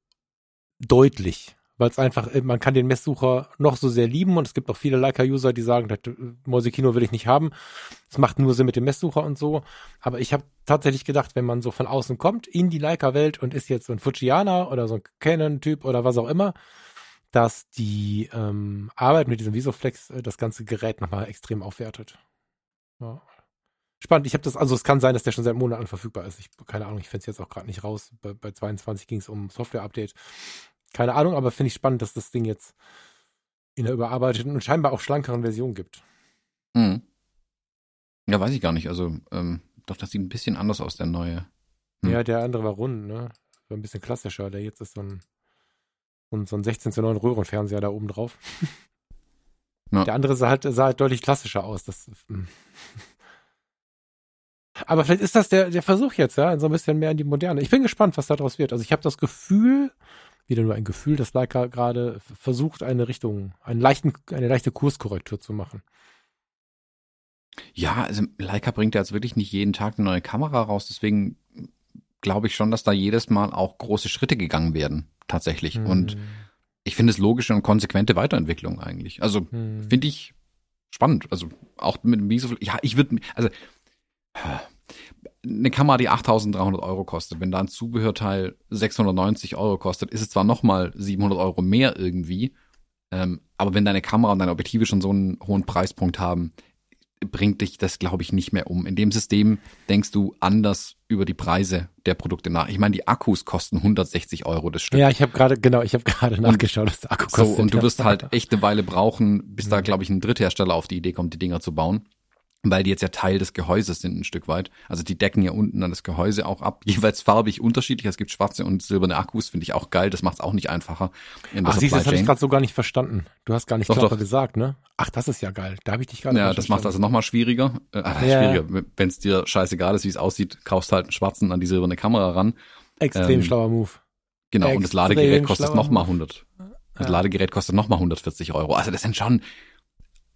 deutlich weil es einfach, äh, man kann den Messsucher noch so sehr lieben und es gibt auch viele Leica-User, die sagen, das äh, will ich nicht haben. Es macht nur Sinn mit dem Messsucher und so. Aber ich habe tatsächlich gedacht, wenn man so von außen kommt in die Leica-Welt und ist jetzt so ein Fujiana oder so ein Canon-Typ oder was auch immer, dass die ähm, Arbeit mit diesem Visoflex äh, das ganze Gerät nochmal extrem aufwertet. Ja. Spannend. Ich habe das, also es kann sein, dass der schon seit Monaten verfügbar ist. Ich, keine Ahnung, ich finde es jetzt auch gerade nicht raus. Bei, bei 22 ging es um Software-Update. Keine Ahnung, aber finde ich spannend, dass das Ding jetzt in der überarbeiteten und scheinbar auch schlankeren Version gibt. Hm. Ja, weiß ich gar nicht. Also, ähm, doch, das sieht ein bisschen anders aus, der neue. Hm. Ja, der andere war rund, ne? War ein bisschen klassischer. Der jetzt ist so ein, so ein 16 zu 9 Röhrenfernseher da oben drauf. Ja. Der andere sah halt, sah halt deutlich klassischer aus. Das, hm. aber vielleicht ist das der, der Versuch jetzt, ja, so ein bisschen mehr in die Moderne. Ich bin gespannt, was daraus wird. Also ich habe das Gefühl, wieder nur ein Gefühl, dass Leica gerade versucht, eine Richtung, einen leichten, eine leichte Kurskorrektur zu machen. Ja, also Leica bringt ja jetzt wirklich nicht jeden Tag eine neue Kamera raus, deswegen glaube ich schon, dass da jedes Mal auch große Schritte gegangen werden, tatsächlich. Hm. Und ich finde es logische und konsequente Weiterentwicklung eigentlich. Also hm. finde ich spannend. Also auch mit Miso, ja, ich würde, also eine Kamera, die 8.300 Euro kostet, wenn da ein Zubehörteil 690 Euro kostet, ist es zwar nochmal 700 Euro mehr irgendwie, ähm, aber wenn deine Kamera und deine Objektive schon so einen hohen Preispunkt haben, bringt dich das, glaube ich, nicht mehr um. In dem System denkst du anders über die Preise der Produkte nach. Ich meine, die Akkus kosten 160 Euro das Stück. Ja, ich habe gerade, genau, ich habe gerade nachgeschaut, was der Akku kostet. So, und du wirst halt echt eine Weile brauchen, bis da, glaube ich, ein Dritthersteller auf die Idee kommt, die Dinger zu bauen. Weil die jetzt ja Teil des Gehäuses sind ein Stück weit. Also die decken ja unten dann das Gehäuse auch ab, jeweils farbig unterschiedlich. Es gibt schwarze und silberne Akkus, finde ich auch geil. Das macht es auch nicht einfacher. In Ach, siehst du, das habe ich gerade so gar nicht verstanden. Du hast gar nicht doch, doch. gesagt, ne? Ach, das ist ja geil. Da habe ich dich gerade Ja, das macht also nochmal schwieriger. Äh, ja. schwieriger. Wenn es dir scheißegal ist, wie es aussieht, kaufst halt einen schwarzen an die silberne Kamera ran. Extrem ähm, schlauer Move. Genau, Extrem und das Ladegerät kostet nochmal 100. Das ja. Ladegerät kostet nochmal 140 Euro. Also das sind schon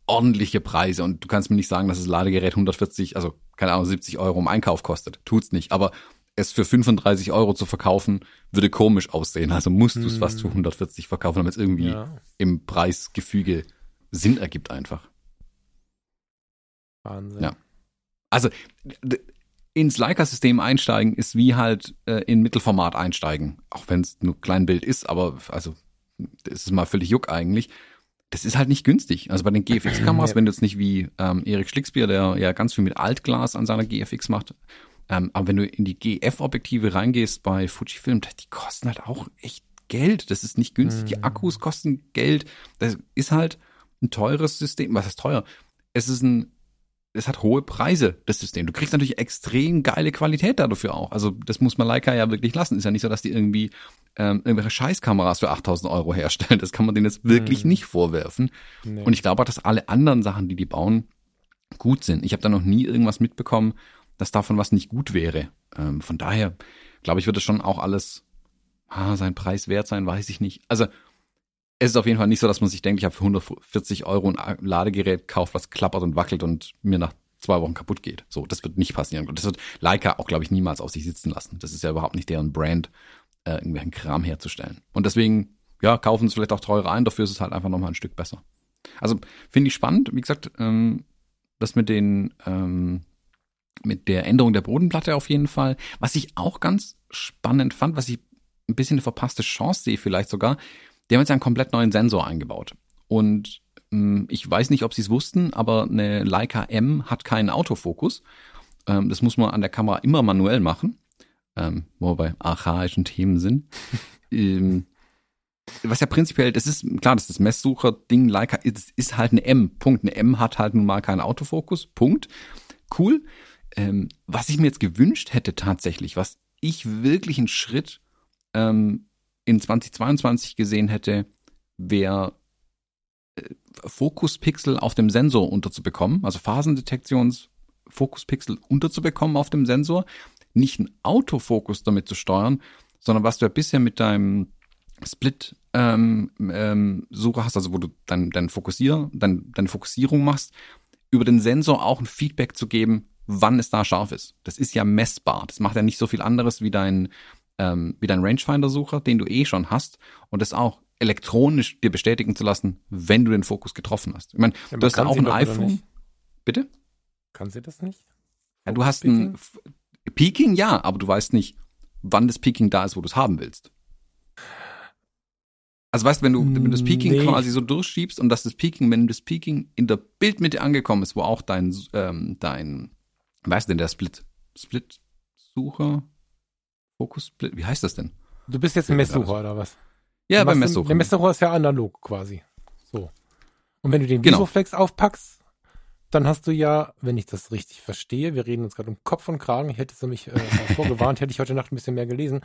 ordentliche Preise und du kannst mir nicht sagen, dass das Ladegerät 140, also keine Ahnung, 70 Euro im Einkauf kostet. Tut's nicht. Aber es für 35 Euro zu verkaufen, würde komisch aussehen. Also musst du es hm. fast für 140 verkaufen, damit es irgendwie ja. im Preisgefüge Sinn ergibt einfach. Wahnsinn. Ja. Also ins Leica-System einsteigen ist wie halt äh, in Mittelformat einsteigen. Auch wenn es nur klein Bild ist, aber also das ist mal völlig juck eigentlich das ist halt nicht günstig. Also bei den GFX-Kameras, wenn du jetzt nicht wie ähm, Erik Schlicksbier, der ja ganz viel mit Altglas an seiner GFX macht, ähm, aber wenn du in die GF-Objektive reingehst bei Fujifilm, die kosten halt auch echt Geld. Das ist nicht günstig. Die mhm. Akkus kosten Geld. Das ist halt ein teures System. Was ist teuer? Es ist ein es hat hohe Preise, das System. Du kriegst natürlich extrem geile Qualität dafür auch. Also das muss man Leica ja wirklich lassen. Ist ja nicht so, dass die irgendwie ähm, irgendwelche Scheißkameras für 8000 Euro herstellen. Das kann man denen jetzt wirklich hm. nicht vorwerfen. Nee. Und ich glaube auch, dass alle anderen Sachen, die die bauen, gut sind. Ich habe da noch nie irgendwas mitbekommen, dass davon was nicht gut wäre. Ähm, von daher glaube ich, wird es schon auch alles ah, sein Preis wert sein, weiß ich nicht. Also es ist auf jeden Fall nicht so, dass man sich denkt, ich habe für 140 Euro ein Ladegerät gekauft, was klappert und wackelt und mir nach zwei Wochen kaputt geht. So, das wird nicht passieren. Und das wird Leica auch, glaube ich, niemals auf sich sitzen lassen. Das ist ja überhaupt nicht deren Brand, äh, irgendwelchen Kram herzustellen. Und deswegen, ja, kaufen es vielleicht auch teurer ein, dafür ist es halt einfach nochmal ein Stück besser. Also finde ich spannend. Wie gesagt, ähm, das mit den, ähm, mit der Änderung der Bodenplatte auf jeden Fall. Was ich auch ganz spannend fand, was ich ein bisschen eine verpasste Chance sehe, vielleicht sogar, die haben jetzt einen komplett neuen Sensor eingebaut. Und ähm, ich weiß nicht, ob sie es wussten, aber eine Leica M hat keinen Autofokus. Ähm, das muss man an der Kamera immer manuell machen, ähm, wo wir bei archaischen Themen sind. ähm, was ja prinzipiell, das ist klar, das ist das Messsucher-Ding, Leica ist, ist halt eine M. Punkt. Eine M hat halt nun mal keinen Autofokus. Punkt. Cool. Ähm, was ich mir jetzt gewünscht hätte tatsächlich, was ich wirklich einen Schritt ähm, in 2022 gesehen hätte, wäre äh, Fokuspixel auf dem Sensor unterzubekommen, also Phasendetektions Fokuspixel unterzubekommen auf dem Sensor, nicht einen Autofokus damit zu steuern, sondern was du ja bisher mit deinem Split ähm, ähm, Suche hast, also wo du dein, dein Fokussier, dein, deine Fokussierung machst, über den Sensor auch ein Feedback zu geben, wann es da scharf ist. Das ist ja messbar. Das macht ja nicht so viel anderes wie dein ähm, wie dein Rangefinder-Sucher, den du eh schon hast, und das auch elektronisch dir bestätigen zu lassen, wenn du den Fokus getroffen hast. Ich meine, ja, du hast ja auch ein iPhone. Bitte? Kann sie das nicht? Ja, du hast Peaking? ein Peaking, ja, aber du weißt nicht, wann das Peaking da ist, wo du es haben willst. Also weißt du, wenn du, wenn du das Peaking nee. quasi so durchschiebst und dass das Peaking, wenn das Peaking in der Bildmitte angekommen ist, wo auch dein, ähm, dein, weißt du denn, der Split, Split-Sucher, Fokus, wie heißt das denn? Du bist jetzt ein Messsucher oder was? Ja, beim Messsucher. Der Messsucher ist ja analog quasi. So. Und wenn du den genau. Visoflex aufpackst, dann hast du ja, wenn ich das richtig verstehe, wir reden uns gerade um Kopf und Kragen, ich hätte es nämlich äh, vorgewarnt, hätte ich heute Nacht ein bisschen mehr gelesen.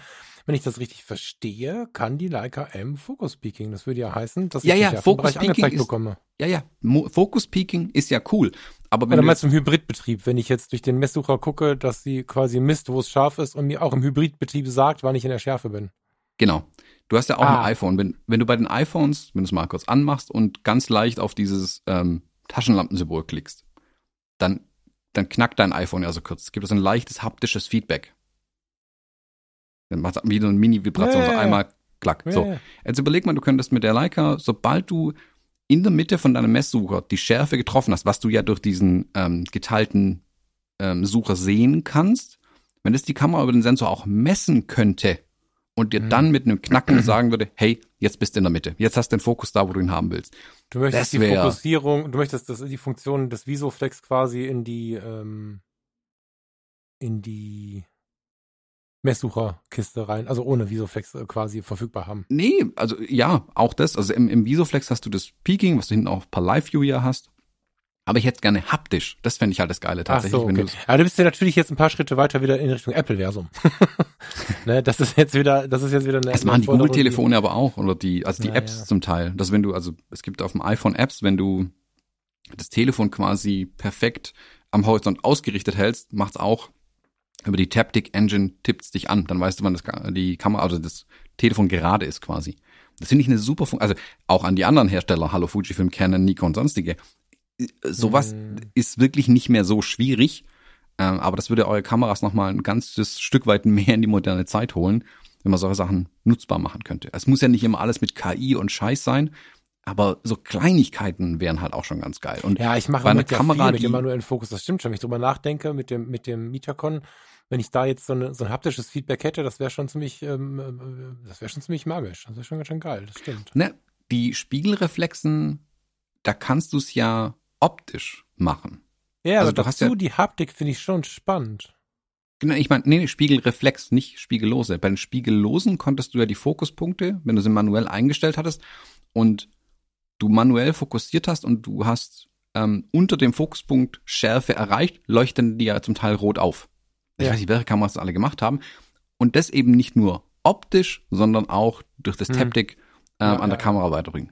Wenn ich das richtig verstehe, kann die Leica M Focus Peaking. Das würde ja heißen, dass ja, ich ja, Focus Peaking ist, bekomme. Ja, ja, Mo Focus Peaking ist ja cool. Aber wenn Oder meinst du im Hybridbetrieb, wenn ich jetzt durch den Messsucher gucke, dass sie quasi misst, wo es scharf ist und mir auch im Hybridbetrieb sagt, wann ich in der Schärfe bin. Genau. Du hast ja auch ah. ein iPhone. Wenn, wenn du bei den iPhones, wenn du es mal kurz anmachst und ganz leicht auf dieses ähm, Taschenlampensymbol klickst, dann, dann knackt dein iPhone ja so kurz. Es gibt so ein leichtes haptisches Feedback. Dann macht es wie so eine Mini-Vibration, yeah. so einmal klack. Yeah. So. Jetzt überleg mal, du könntest mit der Leica, sobald du in der Mitte von deinem Messsucher die Schärfe getroffen hast, was du ja durch diesen ähm, geteilten ähm, Sucher sehen kannst, wenn es die Kamera über den Sensor auch messen könnte, und dir mhm. dann mit einem Knacken sagen würde, hey, jetzt bist du in der Mitte. Jetzt hast du den Fokus da, wo du ihn haben willst. Du möchtest das die Fokussierung, du möchtest das, die Funktion des Visoflex quasi in die, ähm, in die Messsucherkiste rein, also ohne Visoflex äh, quasi verfügbar haben. Nee, also ja, auch das. Also im, im Visoflex hast du das Peaking, was du hinten auch per Live-View ja hast. Aber ich hätte gerne haptisch. Das fände ich halt das Geile tatsächlich. Ach so, okay. Aber du bist ja natürlich jetzt ein paar Schritte weiter wieder in Richtung Apple-Versum. ne, das ist jetzt wieder, das ist jetzt wieder eine. Das machen die Google-Telefone aber auch oder die, also die ja, Apps ja. zum Teil. Dass wenn du, also es gibt auf dem iPhone Apps, wenn du das Telefon quasi perfekt am Horizont ausgerichtet hältst, macht's auch über die Taptic Engine tippt's dich an. Dann weißt du, wann das, die Kamera, also das Telefon gerade ist quasi. Das finde ich eine super Funktion. Also auch an die anderen Hersteller, Hallo Fujifilm, Canon, Nikon, sonstige sowas mhm. ist wirklich nicht mehr so schwierig. Ähm, aber das würde eure Kameras nochmal ein ganzes Stück weit mehr in die moderne Zeit holen, wenn man solche Sachen nutzbar machen könnte. Es muss ja nicht immer alles mit KI und Scheiß sein, aber so Kleinigkeiten wären halt auch schon ganz geil. Und ja, ich mache mit Kamera, ja viel mit dem manuellen Fokus. Das stimmt schon. Wenn ich drüber nachdenke mit dem mit dem Metacon, wenn ich da jetzt so, eine, so ein haptisches Feedback hätte, das wäre schon ziemlich, ähm, äh, das wäre schon ziemlich magisch. Das wäre schon ganz schön geil. Das stimmt. Ne, die Spiegelreflexen, da kannst du es ja optisch machen. Ja, also aber du hast ja die Haptik finde ich schon spannend. Genau, ich meine, nee, nee, Spiegelreflex, nicht Spiegellose. Bei den Spiegellosen konntest du ja die Fokuspunkte, wenn du sie manuell eingestellt hattest und du manuell fokussiert hast und du hast ähm, unter dem Fokuspunkt Schärfe erreicht, leuchten die ja zum Teil rot auf. Ich ja. weiß nicht, welche Kameras das alle gemacht haben. Und das eben nicht nur optisch, sondern auch durch das hm. Taptic ähm, ja, an der ja. Kamera weiterbringen.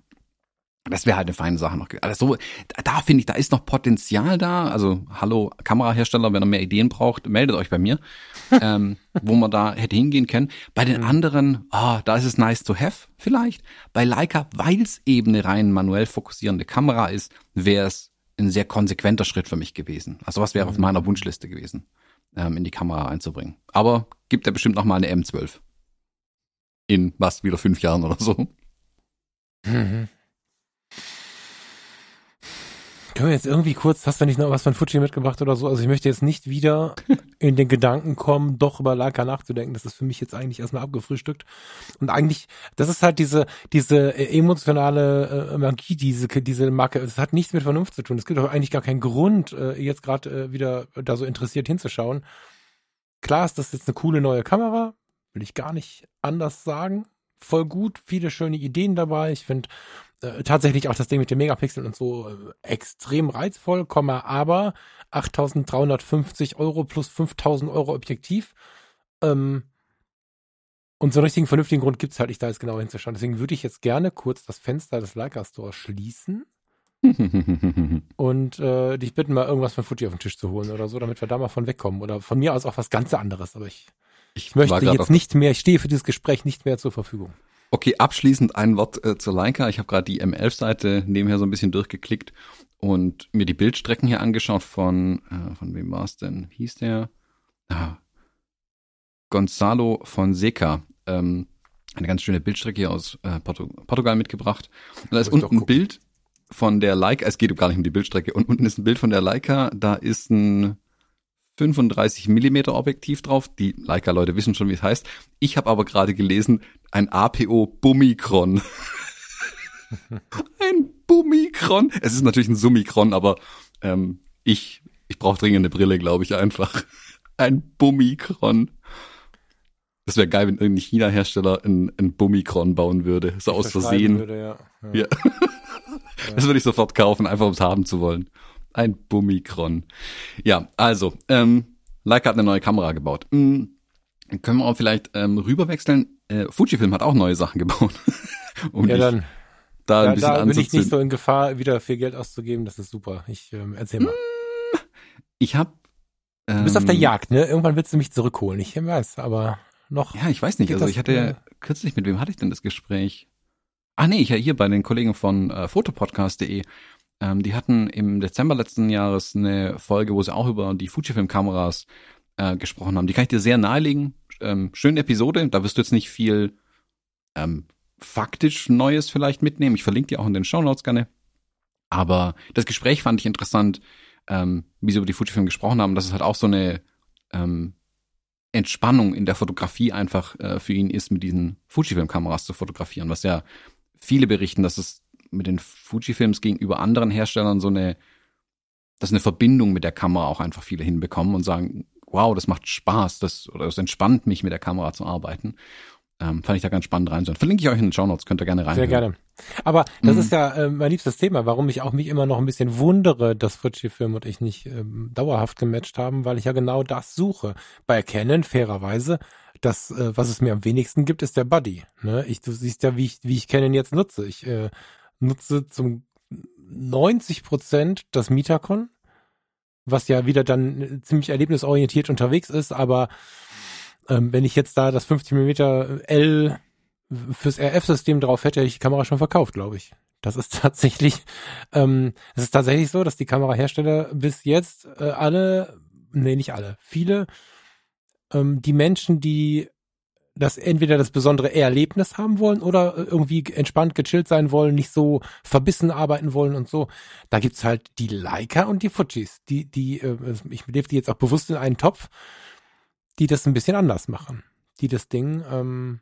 Das wäre halt eine feine Sache noch. Also so, da finde ich, da ist noch Potenzial da. Also hallo Kamerahersteller, wenn ihr mehr Ideen braucht, meldet euch bei mir, ähm, wo man da hätte hingehen können. Bei den mhm. anderen, ah, oh, da ist es nice to have vielleicht. Bei Leica, weil es eben eine rein manuell fokussierende Kamera ist, wäre es ein sehr konsequenter Schritt für mich gewesen. Also was wäre auf mhm. meiner Wunschliste gewesen, ähm, in die Kamera einzubringen. Aber gibt ja bestimmt noch mal eine M12 in was wieder fünf Jahren oder so. Mhm. Können wir jetzt irgendwie kurz, hast du nicht noch was von Fuji mitgebracht oder so? Also ich möchte jetzt nicht wieder in den Gedanken kommen, doch über Leica nachzudenken. Das ist für mich jetzt eigentlich erstmal abgefrühstückt. Und eigentlich, das ist halt diese, diese emotionale äh, Magie, diese, diese Marke. Es hat nichts mit Vernunft zu tun. Es gibt auch eigentlich gar keinen Grund, äh, jetzt gerade äh, wieder da so interessiert hinzuschauen. Klar ist das jetzt eine coole neue Kamera. Will ich gar nicht anders sagen. Voll gut, viele schöne Ideen dabei. Ich finde äh, tatsächlich auch das Ding mit den Megapixeln und so äh, extrem reizvoll, aber 8.350 Euro plus 5.000 Euro Objektiv. Ähm, und so einen richtigen vernünftigen Grund gibt's halt nicht, da jetzt genau hinzuschauen. Deswegen würde ich jetzt gerne kurz das Fenster des Leica Store schließen und äh, dich bitten, mal irgendwas von Fuji auf den Tisch zu holen oder so, damit wir da mal von wegkommen. Oder von mir aus auch was ganz anderes. Aber ich, ich möchte jetzt nicht mehr, ich stehe für dieses Gespräch nicht mehr zur Verfügung. Okay, abschließend ein Wort äh, zur Leica. Ich habe gerade die M11-Seite nebenher so ein bisschen durchgeklickt und mir die Bildstrecken hier angeschaut von, äh, von wem war es denn? Hieß der? Ah, Gonzalo Fonseca. Ähm, eine ganz schöne Bildstrecke hier aus äh, Portu Portugal mitgebracht. Und da ist unten ein Bild von der Leica. Es geht gar nicht um die Bildstrecke. Und unten ist ein Bild von der Leica. Da ist ein 35 Millimeter Objektiv drauf. Die Leica-Leute wissen schon, wie es heißt. Ich habe aber gerade gelesen, ein APO Bummikron. ein Bummikron. Es ist natürlich ein Summikron, aber ähm, ich, ich brauche dringend eine Brille, glaube ich einfach. Ein Bummikron. Das wäre geil, wenn irgendein China-Hersteller ein, ein Bummikron bauen würde. So aus Versehen. Würde, ja. Ja. ja. Das würde ich sofort kaufen, einfach um es haben zu wollen. Ein Bummikron. Ja, also, ähm, Leica hat eine neue Kamera gebaut. Hm, können wir auch vielleicht ähm, rüberwechseln? Äh, Fujifilm hat auch neue Sachen gebaut. um ja, dann. Da, ja, da bin ich nicht so in Gefahr, wieder viel Geld auszugeben. Das ist super. Ich ähm, erzähl mal. Hm, ich habe. Ähm, du bist auf der ähm, Jagd, ne? Irgendwann willst du mich zurückholen. Ich weiß, aber noch. Ja, ich weiß nicht. Also ich hatte ja kürzlich, mit wem hatte ich denn das Gespräch? Ah nee, ich ja hier bei den Kollegen von äh, fotopodcast.de. Ähm, die hatten im Dezember letzten Jahres eine Folge, wo sie auch über die Fujifilm-Kameras äh, gesprochen haben. Die kann ich dir sehr nahelegen. Ähm, schöne Episode. Da wirst du jetzt nicht viel ähm, faktisch Neues vielleicht mitnehmen. Ich verlinke dir auch in den Show Notes gerne. Aber das Gespräch fand ich interessant, ähm, wie sie über die Fujifilm gesprochen haben, dass es halt auch so eine ähm, Entspannung in der Fotografie einfach äh, für ihn ist, mit diesen Fujifilm-Kameras zu fotografieren, was ja viele berichten, dass es mit den Fujifilms gegenüber anderen Herstellern so eine, dass eine Verbindung mit der Kamera auch einfach viele hinbekommen und sagen, wow, das macht Spaß, das, oder das entspannt mich, mit der Kamera zu arbeiten. Ähm, fand ich da ganz spannend rein. Verlinke ich euch in den Show Notes, könnt ihr gerne rein. Sehr gerne. Aber das mhm. ist ja äh, mein liebstes Thema, warum ich auch mich immer noch ein bisschen wundere, dass Fujifilm und ich nicht ähm, dauerhaft gematcht haben, weil ich ja genau das suche. Bei Canon, fairerweise, das, äh, was es mir am wenigsten gibt, ist der Buddy. Ne? Ich, du siehst ja, wie ich, wie ich Canon jetzt nutze. Ich äh, nutze zum 90 Prozent das Mitacon, was ja wieder dann ziemlich erlebnisorientiert unterwegs ist, aber ähm, wenn ich jetzt da das 50 mm L fürs RF-System drauf hätte, hätte ich die Kamera schon verkauft, glaube ich. Das ist tatsächlich, ähm, es ist tatsächlich so, dass die Kamerahersteller bis jetzt äh, alle, nee, nicht alle, viele, ähm, die Menschen, die das entweder das besondere Erlebnis haben wollen oder äh, irgendwie entspannt gechillt sein wollen, nicht so verbissen arbeiten wollen und so. Da gibt's halt die Leica und die Fujis, die, die, äh, ich lebe die jetzt auch bewusst in einen Topf, die das ein bisschen anders machen. Die das Ding ähm,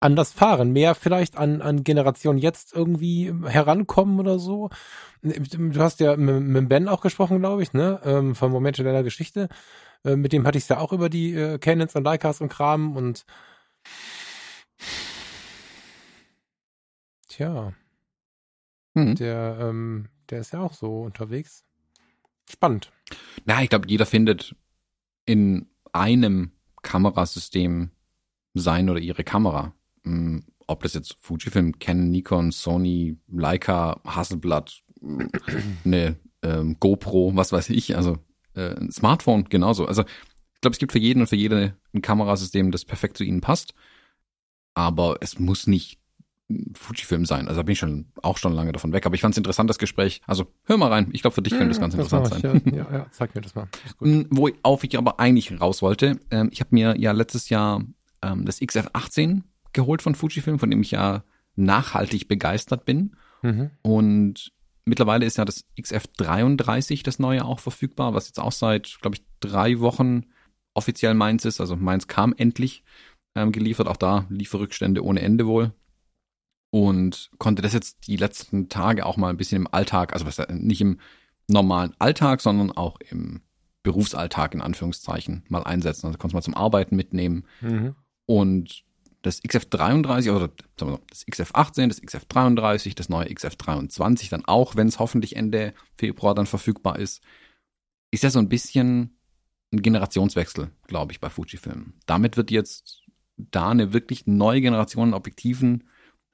anders fahren, mehr vielleicht an, an Generation jetzt irgendwie herankommen oder so. Du hast ja mit, mit Ben auch gesprochen, glaube ich, ne? Ähm, vom Moment deiner Geschichte. Äh, mit dem hatte ich es ja auch über die äh, Canons und Leicas und Kram und tja. Mhm. Der, ähm, der ist ja auch so unterwegs. Spannend. Na, ich glaube, jeder findet in einem Kamerasystem sein oder ihre Kamera. Hm, ob das jetzt Fujifilm, Canon, Nikon, Sony, Leica, Hasselblad, eine ähm, GoPro, was weiß ich, also äh, ein Smartphone genauso. Also ich glaube, es gibt für jeden und für jede ein Kamerasystem, das perfekt zu ihnen passt. Aber es muss nicht Fujifilm sein. Also da bin ich schon auch schon lange davon weg. Aber ich fand es interessant, das Gespräch. Also hör mal rein. Ich glaube, für dich könnte das ganz das interessant sein. Ja, ja, zeig mir das mal. Das Worauf ich aber eigentlich raus wollte, ähm, ich habe mir ja letztes Jahr ähm, das XF18 geholt von Fujifilm, von dem ich ja nachhaltig begeistert bin. Mhm. Und mittlerweile ist ja das XF33 das neue auch verfügbar, was jetzt auch seit, glaube ich, drei Wochen offiziell meins ist. Also meins kam endlich ähm, geliefert. Auch da Lieferrückstände ohne Ende wohl. Und konnte das jetzt die letzten Tage auch mal ein bisschen im Alltag, also was, nicht im normalen Alltag, sondern auch im Berufsalltag in Anführungszeichen mal einsetzen. Also konnte es mal zum Arbeiten mitnehmen. Mhm. Und das XF33 oder sagen wir so, das XF18, das XF33, das neue XF23 dann auch, wenn es hoffentlich Ende Februar dann verfügbar ist, ist ja so ein bisschen ein Generationswechsel, glaube ich, bei Fujifilm. Damit wird jetzt da eine wirklich neue Generation Objektiven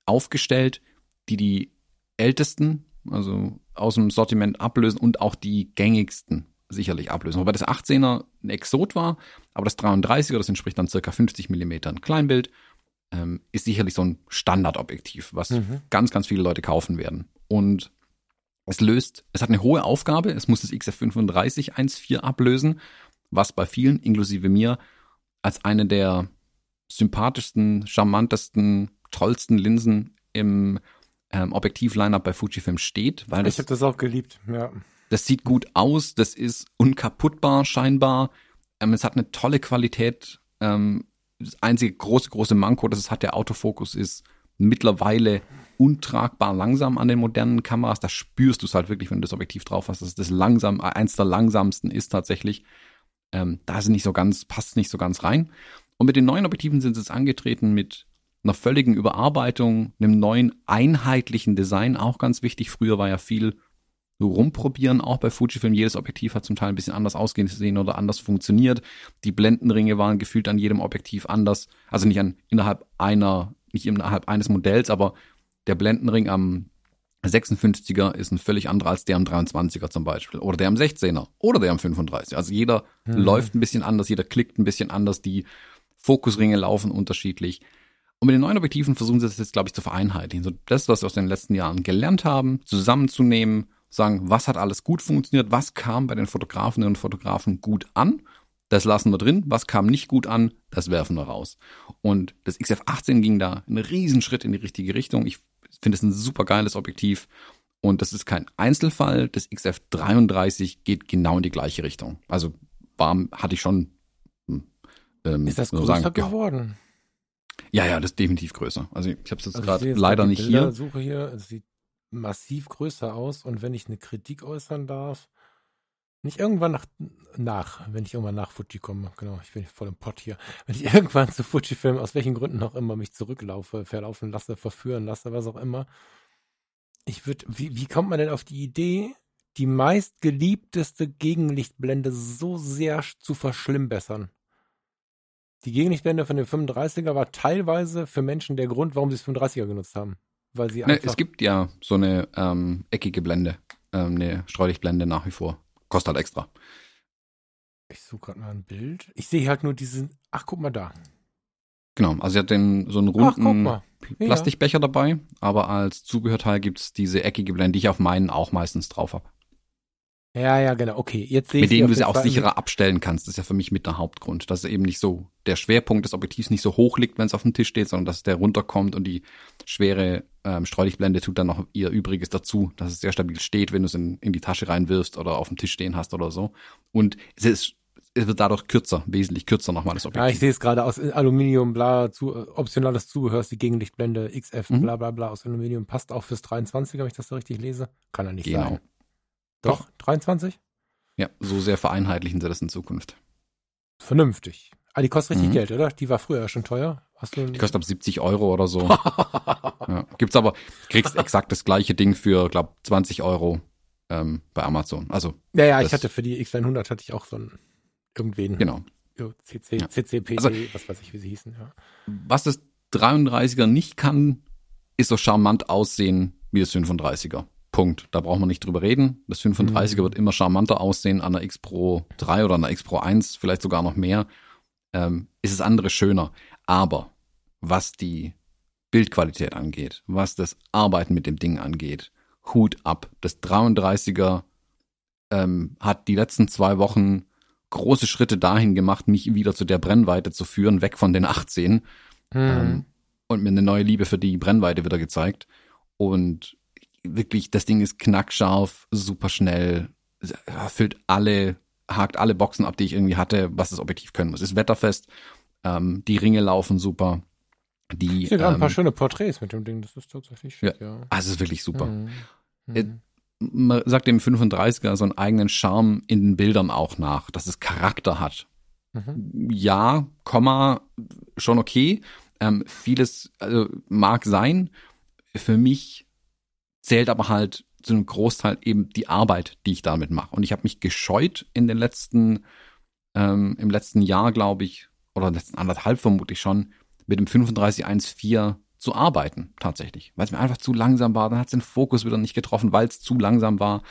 aufgestellt, die die ältesten, also aus dem Sortiment ablösen und auch die gängigsten sicherlich ablösen. Wobei das 18er ein Exot war, aber das 33er, das entspricht dann circa 50 Millimetern Kleinbild ähm, ist sicherlich so ein Standardobjektiv, was mhm. ganz, ganz viele Leute kaufen werden. Und es löst, es hat eine hohe Aufgabe, es muss das XF35 1.4 ablösen, was bei vielen, inklusive mir, als eine der sympathischsten, charmantesten, tollsten Linsen im ähm, Objektiv-Lineup bei Fujifilm steht. Weil ich habe das auch geliebt, ja. Das sieht gut aus, das ist unkaputtbar scheinbar. Ähm, es hat eine tolle Qualität. Ähm, das einzige große, große Manko, das es hat, der Autofokus ist mittlerweile untragbar langsam an den modernen Kameras. Da spürst du es halt wirklich, wenn du das Objektiv drauf hast, dass es das langsam, eins der langsamsten ist tatsächlich. Ähm, da ist nicht so ganz, passt nicht so ganz rein. Und mit den neuen Objektiven sind sie jetzt angetreten mit einer völligen Überarbeitung, einem neuen einheitlichen Design, auch ganz wichtig. Früher war ja viel rumprobieren, auch bei Fujifilm. Jedes Objektiv hat zum Teil ein bisschen anders ausgesehen oder anders funktioniert. Die Blendenringe waren gefühlt an jedem Objektiv anders. Also nicht an, innerhalb einer, nicht innerhalb eines Modells, aber der Blendenring am 56er ist ein völlig anderer als der am 23er zum Beispiel. Oder der am 16er. Oder der am 35er. Also jeder mhm. läuft ein bisschen anders, jeder klickt ein bisschen anders, die Fokusringe laufen unterschiedlich. Und mit den neuen Objektiven versuchen sie das jetzt, glaube ich, zu vereinheitlichen. So das, was wir aus den letzten Jahren gelernt haben, zusammenzunehmen sagen, was hat alles gut funktioniert, was kam bei den Fotografinnen und Fotografen gut an, das lassen wir drin, was kam nicht gut an, das werfen wir raus. Und das XF18 ging da einen Riesenschritt in die richtige Richtung. Ich finde es ein super geiles Objektiv. Und das ist kein Einzelfall. Das XF33 geht genau in die gleiche Richtung. Also warm hatte ich schon. Hm, ähm, ist das größer sagen, geworden? Ja, ja, das ist definitiv größer. Also ich habe es jetzt also gerade leider nicht hier. Suche hier, es sieht massiv größer aus. Und wenn ich eine Kritik äußern darf, ich irgendwann nach, nach, wenn ich irgendwann nach Fuji komme, genau, ich bin voll im Pott hier, wenn ich irgendwann zu Fuji-Film, aus welchen Gründen auch immer, mich zurücklaufe, verlaufen lasse, verführen lasse, was auch immer, ich würde, wie, wie kommt man denn auf die Idee, die meistgeliebteste Gegenlichtblende so sehr zu verschlimmbessern? Die Gegenlichtblende von dem 35er war teilweise für Menschen der Grund, warum sie das 35er genutzt haben. Weil sie ne, es gibt ja so eine ähm, eckige Blende, ähm, eine Streulichtblende nach wie vor. Kostet halt extra. Ich suche gerade mal ein Bild. Ich sehe halt nur diesen. Ach, guck mal da. Genau, also sie hat den so einen runden Ach, Plastikbecher ja. dabei, aber als Zubehörteil gibt es diese eckige Blende, die ich auf meinen auch meistens drauf habe. Ja, ja, genau. Okay, jetzt sehe ich Mit denen du sie auch Fall sicherer abstellen kannst. Das ist ja für mich mit der Hauptgrund, dass es eben nicht so der Schwerpunkt des Objektivs nicht so hoch liegt, wenn es auf dem Tisch steht, sondern dass der runterkommt und die schwere ähm, Streulichtblende tut dann noch ihr Übriges dazu, dass es sehr stabil steht, wenn du es in, in die Tasche reinwirfst oder auf dem Tisch stehen hast oder so. Und es ist es wird dadurch kürzer, wesentlich kürzer nochmal das Objektiv. Ja, ich sehe es gerade aus Aluminium, bla, zu, optionales Zubehör, die Gegenlichtblende, XF, mhm. bla bla bla aus Aluminium, passt auch fürs 23, wenn ich das so richtig lese. Kann er nicht genau. sein. Doch, Doch, 23? Ja, so sehr vereinheitlichen sie das in Zukunft. Vernünftig. Ah, die kostet richtig mhm. Geld, oder? Die war früher schon teuer. Hast du die kostet ab 70 Euro oder so. ja. Gibt's aber, kriegst exakt das gleiche Ding für, glaub, 20 Euro ähm, bei Amazon. Also. Ja, ja, ich hatte für die X100 hatte ich auch so ein irgendwen. Genau. CC, ja. CCPT, also, was weiß ich, wie sie hießen, ja. Was das 33er nicht kann, ist so charmant aussehen wie das 35er. Punkt. Da braucht man nicht drüber reden. Das 35er mhm. wird immer charmanter aussehen an der X Pro 3 oder an der X Pro 1, vielleicht sogar noch mehr. Ähm, ist es andere schöner. Aber was die Bildqualität angeht, was das Arbeiten mit dem Ding angeht, Hut ab. Das 33er ähm, hat die letzten zwei Wochen große Schritte dahin gemacht, mich wieder zu der Brennweite zu führen, weg von den 18. Mhm. Ähm, und mir eine neue Liebe für die Brennweite wieder gezeigt. Und wirklich, das Ding ist knackscharf, super schnell, erfüllt alle, hakt alle Boxen ab, die ich irgendwie hatte, was das Objektiv können muss. Ist wetterfest, ähm, die Ringe laufen super. Die, ich sehe gerade ähm, ein paar ähm, schöne Porträts mit dem Ding, das ist tatsächlich schick, ja. ja. Also es ist wirklich super. Mhm. Äh, mhm. Man sagt dem 35er so einen eigenen Charme in den Bildern auch nach, dass es Charakter hat. Mhm. Ja, Komma, schon okay. Ähm, vieles also, mag sein. Für mich zählt aber halt zu einem Großteil eben die Arbeit, die ich damit mache. Und ich habe mich gescheut in den letzten, ähm, im letzten Jahr, glaube ich, oder letzten anderthalb vermutlich schon, mit dem 3514 zu arbeiten, tatsächlich. Weil es mir einfach zu langsam war, dann hat es den Fokus wieder nicht getroffen, weil es zu langsam war.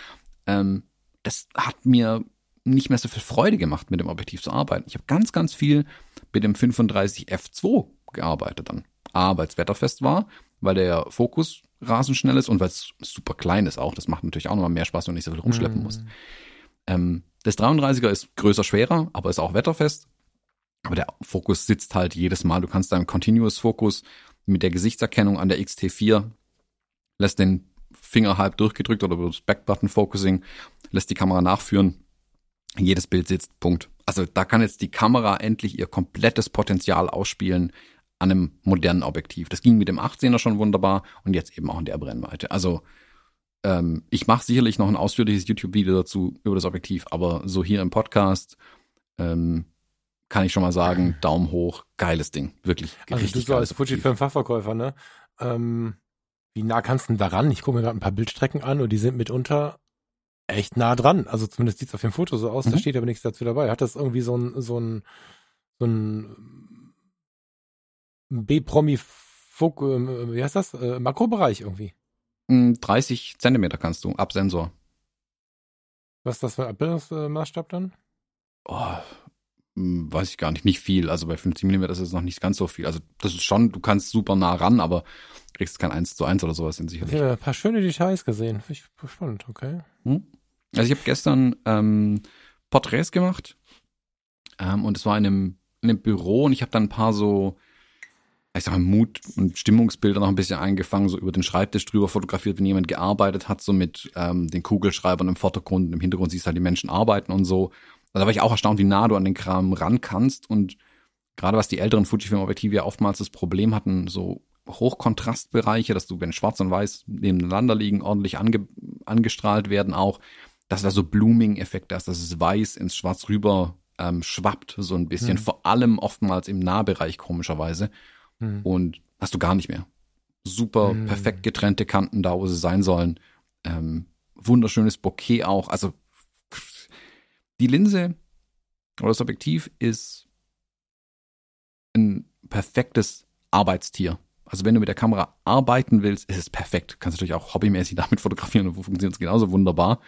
Ähm, das hat mir nicht mehr so viel Freude gemacht, mit dem Objektiv zu arbeiten. Ich habe ganz, ganz viel mit dem 35 F2 gearbeitet dann. A, weil es wetterfest war, weil der Fokus rasend schnell ist und weil es super klein ist auch. Das macht natürlich auch nochmal mehr Spaß, wenn du nicht so viel rumschleppen mhm. musst. Ähm, das 33er ist größer, schwerer, aber ist auch wetterfest. Aber der Fokus sitzt halt jedes Mal. Du kannst deinen Continuous Fokus mit der Gesichtserkennung an der XT4 lässt den Finger halb durchgedrückt oder über das Backbutton Focusing, lässt die Kamera nachführen. Jedes Bild sitzt, Punkt. Also da kann jetzt die Kamera endlich ihr komplettes Potenzial ausspielen an einem modernen Objektiv. Das ging mit dem 18er schon wunderbar und jetzt eben auch in der Brennweite. Also ähm, ich mache sicherlich noch ein ausführliches YouTube-Video dazu über das Objektiv, aber so hier im Podcast ähm, kann ich schon mal sagen, Daumen hoch, geiles Ding, wirklich. Also du so als Fujifilm-Fachverkäufer, ne? Ähm, wie nah kannst du denn daran? Ich gucke mir gerade ein paar Bildstrecken an und die sind mitunter echt nah dran. Also zumindest sieht es auf dem Foto so aus, mhm. da steht aber nichts dazu dabei. Hat das irgendwie so ein, so ein, so ein B-Promi, äh, wie heißt das? Äh, Makrobereich irgendwie. 30 hm, Zentimeter kannst du, ab Sensor. Was ist das für ein Abbildungsmaßstab dann? Oh, hm, weiß ich gar nicht, nicht viel. Also bei 50 Millimeter ist es noch nicht ganz so viel. Also das ist schon, du kannst super nah ran, aber kriegst kein 1 zu 1 oder sowas in sicherlich. Ich habe ein paar schöne Details gesehen. Finde ich spannend, okay. Hm? Also ich habe gestern ähm, Porträts gemacht ähm, und es war in einem, in einem Büro und ich habe dann ein paar so ich sag mal, Mut- und Stimmungsbilder noch ein bisschen eingefangen, so über den Schreibtisch drüber fotografiert, wenn jemand gearbeitet hat, so mit ähm, den Kugelschreibern im Vordergrund, und im Hintergrund siehst du halt die Menschen arbeiten und so. Also da war ich auch erstaunt, wie nah du an den Kram ran kannst und gerade was die älteren Fujifilm-Objektive ja oftmals das Problem hatten, so Hochkontrastbereiche, dass du, wenn schwarz und weiß nebeneinander liegen, ordentlich ange angestrahlt werden auch, dass da so Blooming-Effekte hast, dass es weiß ins Schwarz rüber ähm, schwappt, so ein bisschen. Mhm. Vor allem oftmals im Nahbereich, komischerweise. Mhm. Und hast du gar nicht mehr. Super mhm. perfekt getrennte Kanten da, wo sie sein sollen. Ähm, wunderschönes Bokeh auch. Also die Linse oder das Objektiv ist ein perfektes Arbeitstier. Also wenn du mit der Kamera arbeiten willst, ist es perfekt. Kannst natürlich auch hobbymäßig damit fotografieren und funktioniert es genauso wunderbar.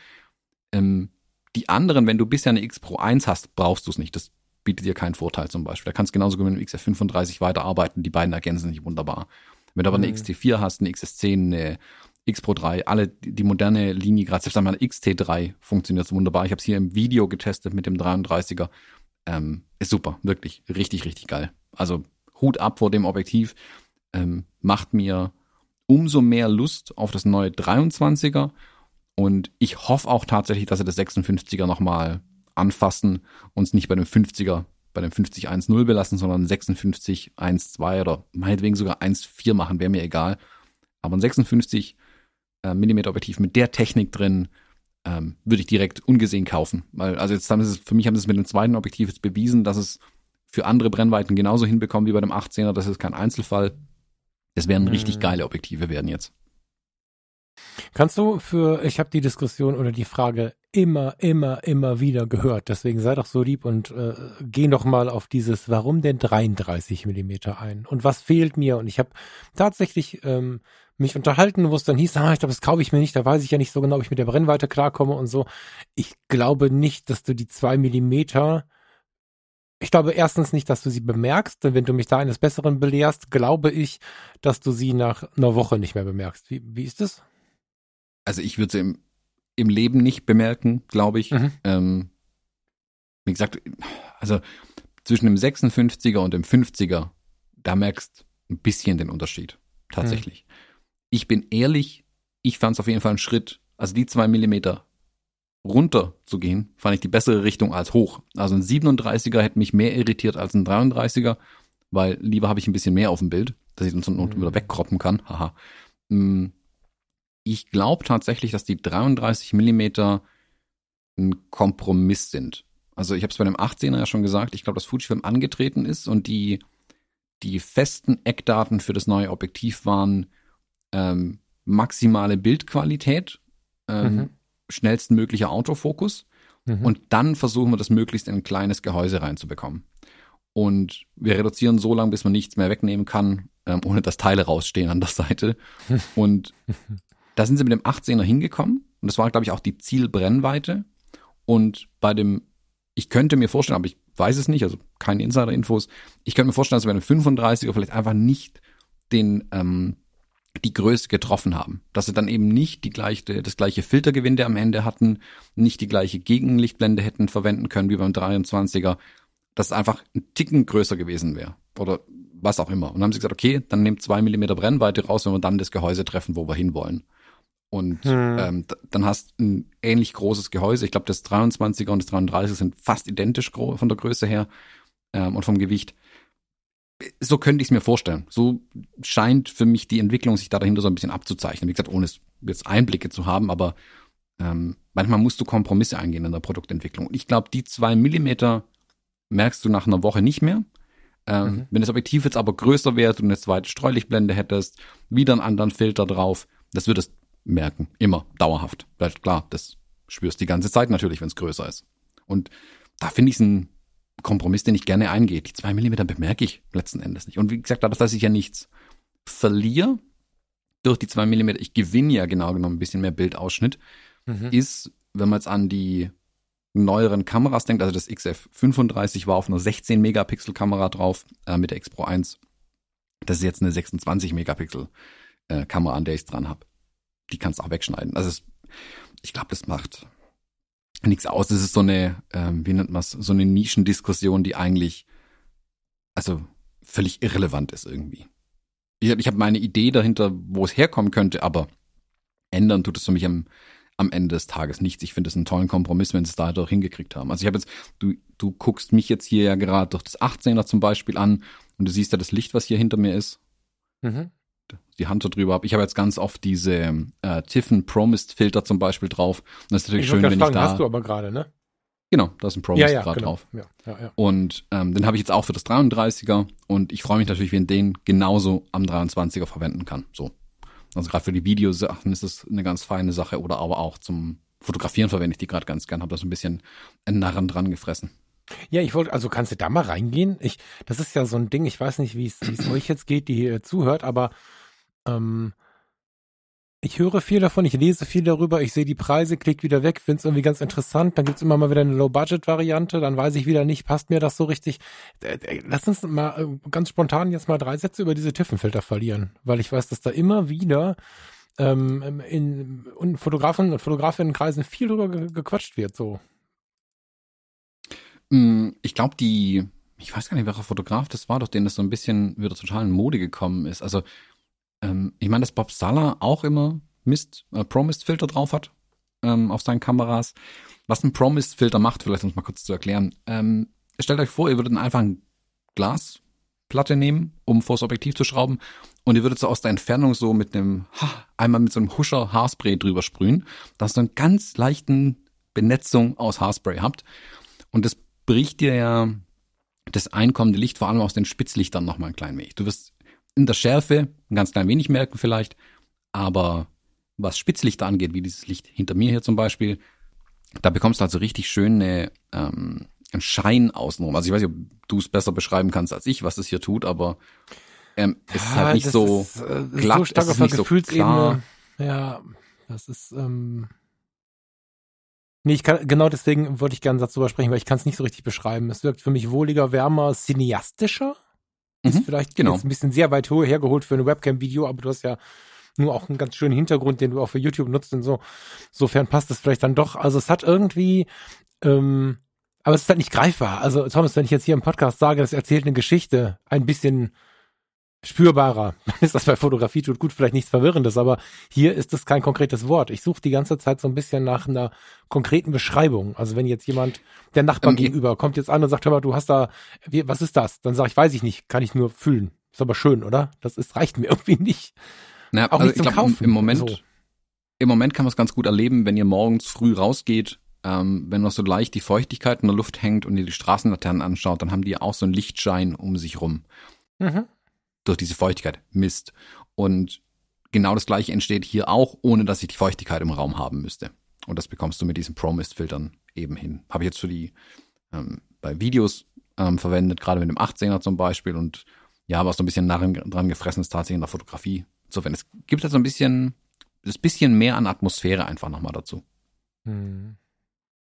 Ähm, die anderen, wenn du bisher eine X Pro 1 hast, brauchst du es nicht. Das bietet dir keinen Vorteil zum Beispiel. Da kannst du genauso mit einem XF35 weiterarbeiten. Die beiden ergänzen sich wunderbar. Wenn du aber eine mhm. XT4 hast, eine XS10, eine X Pro 3, alle die moderne Linie, gerade selbst einmal XT3 funktioniert so wunderbar. Ich habe es hier im Video getestet mit dem 33er. Ähm, ist super, wirklich richtig, richtig geil. Also Hut ab vor dem Objektiv. Ähm, macht mir umso mehr Lust auf das neue 23er und ich hoffe auch tatsächlich, dass sie das 56er nochmal anfassen und es nicht bei dem 50er, bei dem 50-1-0 belassen, sondern 56-1-2 oder meinetwegen sogar 1-4 machen, wäre mir egal. Aber ein 56 äh, Millimeter Objektiv mit der Technik drin ähm, würde ich direkt ungesehen kaufen. Weil, also jetzt haben sie es, für mich haben sie es mit dem zweiten Objektiv jetzt bewiesen, dass es für andere Brennweiten genauso hinbekommen wie bei dem 18er. Das ist kein Einzelfall. Das werden richtig mhm. geile Objektive werden jetzt. Kannst du für, ich habe die Diskussion oder die Frage immer, immer, immer wieder gehört. Deswegen sei doch so lieb und äh, geh doch mal auf dieses, warum denn 33 Millimeter ein? Und was fehlt mir? Und ich habe tatsächlich ähm, mich unterhalten, wo es dann hieß, ah, ich glaube, das kaufe ich mir nicht, da weiß ich ja nicht so genau, ob ich mit der Brennweite klarkomme und so. Ich glaube nicht, dass du die zwei Millimeter ich glaube erstens nicht, dass du sie bemerkst, denn wenn du mich da eines Besseren belehrst, glaube ich, dass du sie nach einer Woche nicht mehr bemerkst. Wie, wie ist es? Also ich würde sie im, im Leben nicht bemerken, glaube ich. Mhm. Ähm, wie gesagt, also zwischen dem 56er und dem 50er, da merkst ein bisschen den Unterschied. Tatsächlich. Mhm. Ich bin ehrlich, ich fand es auf jeden Fall einen Schritt, also die zwei Millimeter runter zu gehen, fand ich die bessere Richtung als hoch. Also ein 37er hätte mich mehr irritiert als ein 33er, weil lieber habe ich ein bisschen mehr auf dem Bild, dass ich dann mhm. wieder wegkroppen kann. Haha. Ich glaube tatsächlich, dass die 33 Millimeter ein Kompromiss sind. Also ich habe es bei dem 18er ja schon gesagt, ich glaube, dass Fujifilm angetreten ist und die, die festen Eckdaten für das neue Objektiv waren ähm, maximale Bildqualität, ähm, mhm. schnellstmöglicher Autofokus mhm. und dann versuchen wir das möglichst in ein kleines Gehäuse reinzubekommen. Und wir reduzieren so lange, bis man nichts mehr wegnehmen kann, ähm, ohne dass Teile rausstehen an der Seite. Und Da sind sie mit dem 18er hingekommen und das war, glaube ich, auch die Zielbrennweite. Und bei dem, ich könnte mir vorstellen, aber ich weiß es nicht, also keine Insider-Infos, ich könnte mir vorstellen, dass wir bei dem 35er vielleicht einfach nicht den, ähm, die Größe getroffen haben. Dass sie dann eben nicht die gleiche, das gleiche Filtergewinde am Ende hatten, nicht die gleiche Gegenlichtblende hätten verwenden können wie beim 23er, dass es einfach ein Ticken größer gewesen wäre. Oder was auch immer. Und dann haben sie gesagt, okay, dann nehmt zwei Millimeter Brennweite raus, wenn wir dann das Gehäuse treffen, wo wir hinwollen. Und hm. ähm, dann hast ein ähnlich großes Gehäuse. Ich glaube, das 23er und das 33 sind fast identisch von der Größe her ähm, und vom Gewicht. So könnte ich es mir vorstellen. So scheint für mich die Entwicklung sich da dahinter so ein bisschen abzuzeichnen. Wie gesagt, ohne jetzt Einblicke zu haben, aber ähm, manchmal musst du Kompromisse eingehen in der Produktentwicklung. Und ich glaube, die zwei Millimeter merkst du nach einer Woche nicht mehr. Ähm, mhm. Wenn das Objektiv jetzt aber größer wäre und eine zweite Streulichtblende hättest, wieder einen anderen Filter drauf, das würdest merken. Immer, dauerhaft. Bleibt klar, das spürst die ganze Zeit natürlich, wenn es größer ist. Und da finde ich es ein Kompromiss, den ich gerne eingehe. Die zwei Millimeter bemerke ich letzten Endes nicht. Und wie gesagt, dadurch, dass ich ja nichts verliere durch die zwei Millimeter, ich gewinne ja genau genommen ein bisschen mehr Bildausschnitt, mhm. ist, wenn man jetzt an die neueren Kameras denkt, also das XF35 war auf einer 16 Megapixel Kamera drauf äh, mit der X Pro 1. Das ist jetzt eine 26 Megapixel äh, Kamera, an der ich dran habe die kannst du auch wegschneiden. Also es, ich glaube, das macht nichts aus. Das ist so eine, ähm, wie nennt man es, so eine Nischendiskussion, die eigentlich also völlig irrelevant ist irgendwie. Ich, ich habe meine Idee dahinter, wo es herkommen könnte, aber ändern tut es für mich am, am Ende des Tages nichts. Ich finde es einen tollen Kompromiss, wenn sie es da doch hingekriegt haben. Also ich habe jetzt, du, du guckst mich jetzt hier ja gerade durch das 18er zum Beispiel an und du siehst ja das Licht, was hier hinter mir ist. Mhm die Hand so drüber habe. Ich habe jetzt ganz oft diese äh, Tiffen Promist Filter zum Beispiel drauf. Und das ist natürlich ich schön, wenn fragen, ich da. Hast du aber gerade, ne? Genau, da ist ein Promist ja, ja, gerade genau. drauf. Ja, ja, ja. Und ähm, den habe ich jetzt auch für das 33er und ich freue mich natürlich, wenn den genauso am 23er verwenden kann. So. Also gerade für die Videosachen ist das eine ganz feine Sache oder aber auch zum Fotografieren verwende ich die gerade ganz gern. Habe da so ein bisschen einen Narren dran gefressen. Ja, ich wollte, also kannst du da mal reingehen? Ich, das ist ja so ein Ding, ich weiß nicht, wie es euch jetzt geht, die hier zuhört, aber ähm, ich höre viel davon, ich lese viel darüber, ich sehe die Preise, klick wieder weg, finde es irgendwie ganz interessant. Dann gibt's immer mal wieder eine Low-Budget-Variante, dann weiß ich wieder nicht, passt mir das so richtig. Äh, äh, lass uns mal äh, ganz spontan jetzt mal drei Sätze über diese Tiffenfilter verlieren, weil ich weiß, dass da immer wieder ähm, in, in Fotografen und Fotografienkreisen viel drüber ge gequatscht wird. So. Mm, ich glaube, die, ich weiß gar nicht, welcher Fotograf das war, durch den das so ein bisschen wieder total in Mode gekommen ist. Also ähm, ich meine, dass Bob Sala auch immer Mist, äh, Pro-Mist-Filter drauf hat ähm, auf seinen Kameras. Was ein Pro-Mist-Filter macht, vielleicht um mal kurz zu erklären. Ähm, stellt euch vor, ihr würdet einfach ein Glasplatte nehmen, um vors Objektiv zu schrauben und ihr würdet so aus der Entfernung so mit einem, ha, einmal mit so einem Huscher Haarspray drüber sprühen, dass ihr einen ganz leichten Benetzung aus Haarspray habt. Und das bricht dir ja das einkommende Licht vor allem aus den Spitzlichtern nochmal ein klein wenig. Du wirst in der Schärfe ein ganz klein wenig merken vielleicht, aber was Spitzlichter angeht, wie dieses Licht hinter mir hier zum Beispiel, da bekommst du also richtig schön eine, ähm, einen Schein außenrum. Also ich weiß nicht, ob du es besser beschreiben kannst als ich, was es hier tut, aber ähm, es ist halt nicht so ist, äh, glatt, so stark es ist nicht so klar. Ja, das ist ähm Nee, ich kann, genau deswegen wollte ich gerne einen Satz drüber sprechen, weil ich kann es nicht so richtig beschreiben. Es wirkt für mich wohliger, wärmer, cineastischer. Ist mhm, vielleicht genau. ein bisschen sehr weit hergeholt für ein Webcam-Video, aber du hast ja nur auch einen ganz schönen Hintergrund, den du auch für YouTube nutzt und so. Sofern passt es vielleicht dann doch. Also es hat irgendwie, ähm, aber es ist halt nicht greifbar. Also Thomas, wenn ich jetzt hier im Podcast sage, das erzählt eine Geschichte, ein bisschen spürbarer. ist das bei Fotografie tut gut, vielleicht nichts Verwirrendes, aber hier ist es kein konkretes Wort. Ich suche die ganze Zeit so ein bisschen nach einer konkreten Beschreibung. Also wenn jetzt jemand, der Nachbar ähm, gegenüber, kommt jetzt an und sagt, hör mal, du hast da, wie, was ist das? Dann sage ich, weiß ich nicht, kann ich nur fühlen. Ist aber schön, oder? Das ist, reicht mir irgendwie nicht. Naja, Auch also nicht zum glaub, Kaufen. Im Moment, so. im Moment kann man es ganz gut erleben, wenn ihr morgens früh rausgeht, ähm, wenn noch so leicht die Feuchtigkeit in der Luft hängt und ihr die Straßenlaternen anschaut, dann haben die auch so einen Lichtschein um sich rum. Mhm durch diese Feuchtigkeit Mist. Und genau das gleiche entsteht hier auch, ohne dass ich die Feuchtigkeit im Raum haben müsste. Und das bekommst du mit diesen Pro-Mist-Filtern eben hin. Habe ich jetzt für die ähm, bei Videos ähm, verwendet, gerade mit dem 18er zum Beispiel. Und ja, was so ein bisschen narren, dran gefressen ist tatsächlich in der Fotografie. Insofern, es gibt halt so ein bisschen, das bisschen mehr an Atmosphäre einfach nochmal dazu. Hm.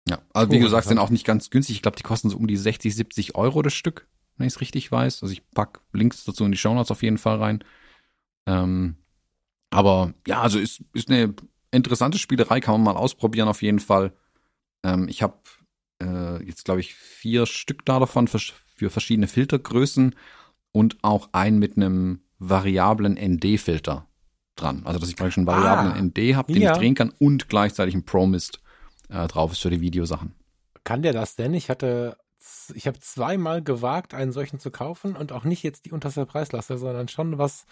Ja, also wie oh, gesagt, sind auch nicht ganz günstig. Ich glaube, die kosten so um die 60, 70 Euro das Stück wenn ich es richtig weiß. Also ich pack Links dazu in die Show Notes auf jeden Fall rein. Ähm, aber ja, also ist, ist eine interessante Spielerei, kann man mal ausprobieren auf jeden Fall. Ähm, ich habe äh, jetzt, glaube ich, vier Stück da davon für, für verschiedene Filtergrößen und auch einen mit einem variablen ND-Filter dran. Also dass ich praktisch einen variablen ah, ND habe, den ja. ich drehen kann und gleichzeitig ein Promist äh, drauf ist für die Videosachen. Kann der das denn? Ich hatte ich habe zweimal gewagt, einen solchen zu kaufen und auch nicht jetzt die unterste Preislasse, sondern schon was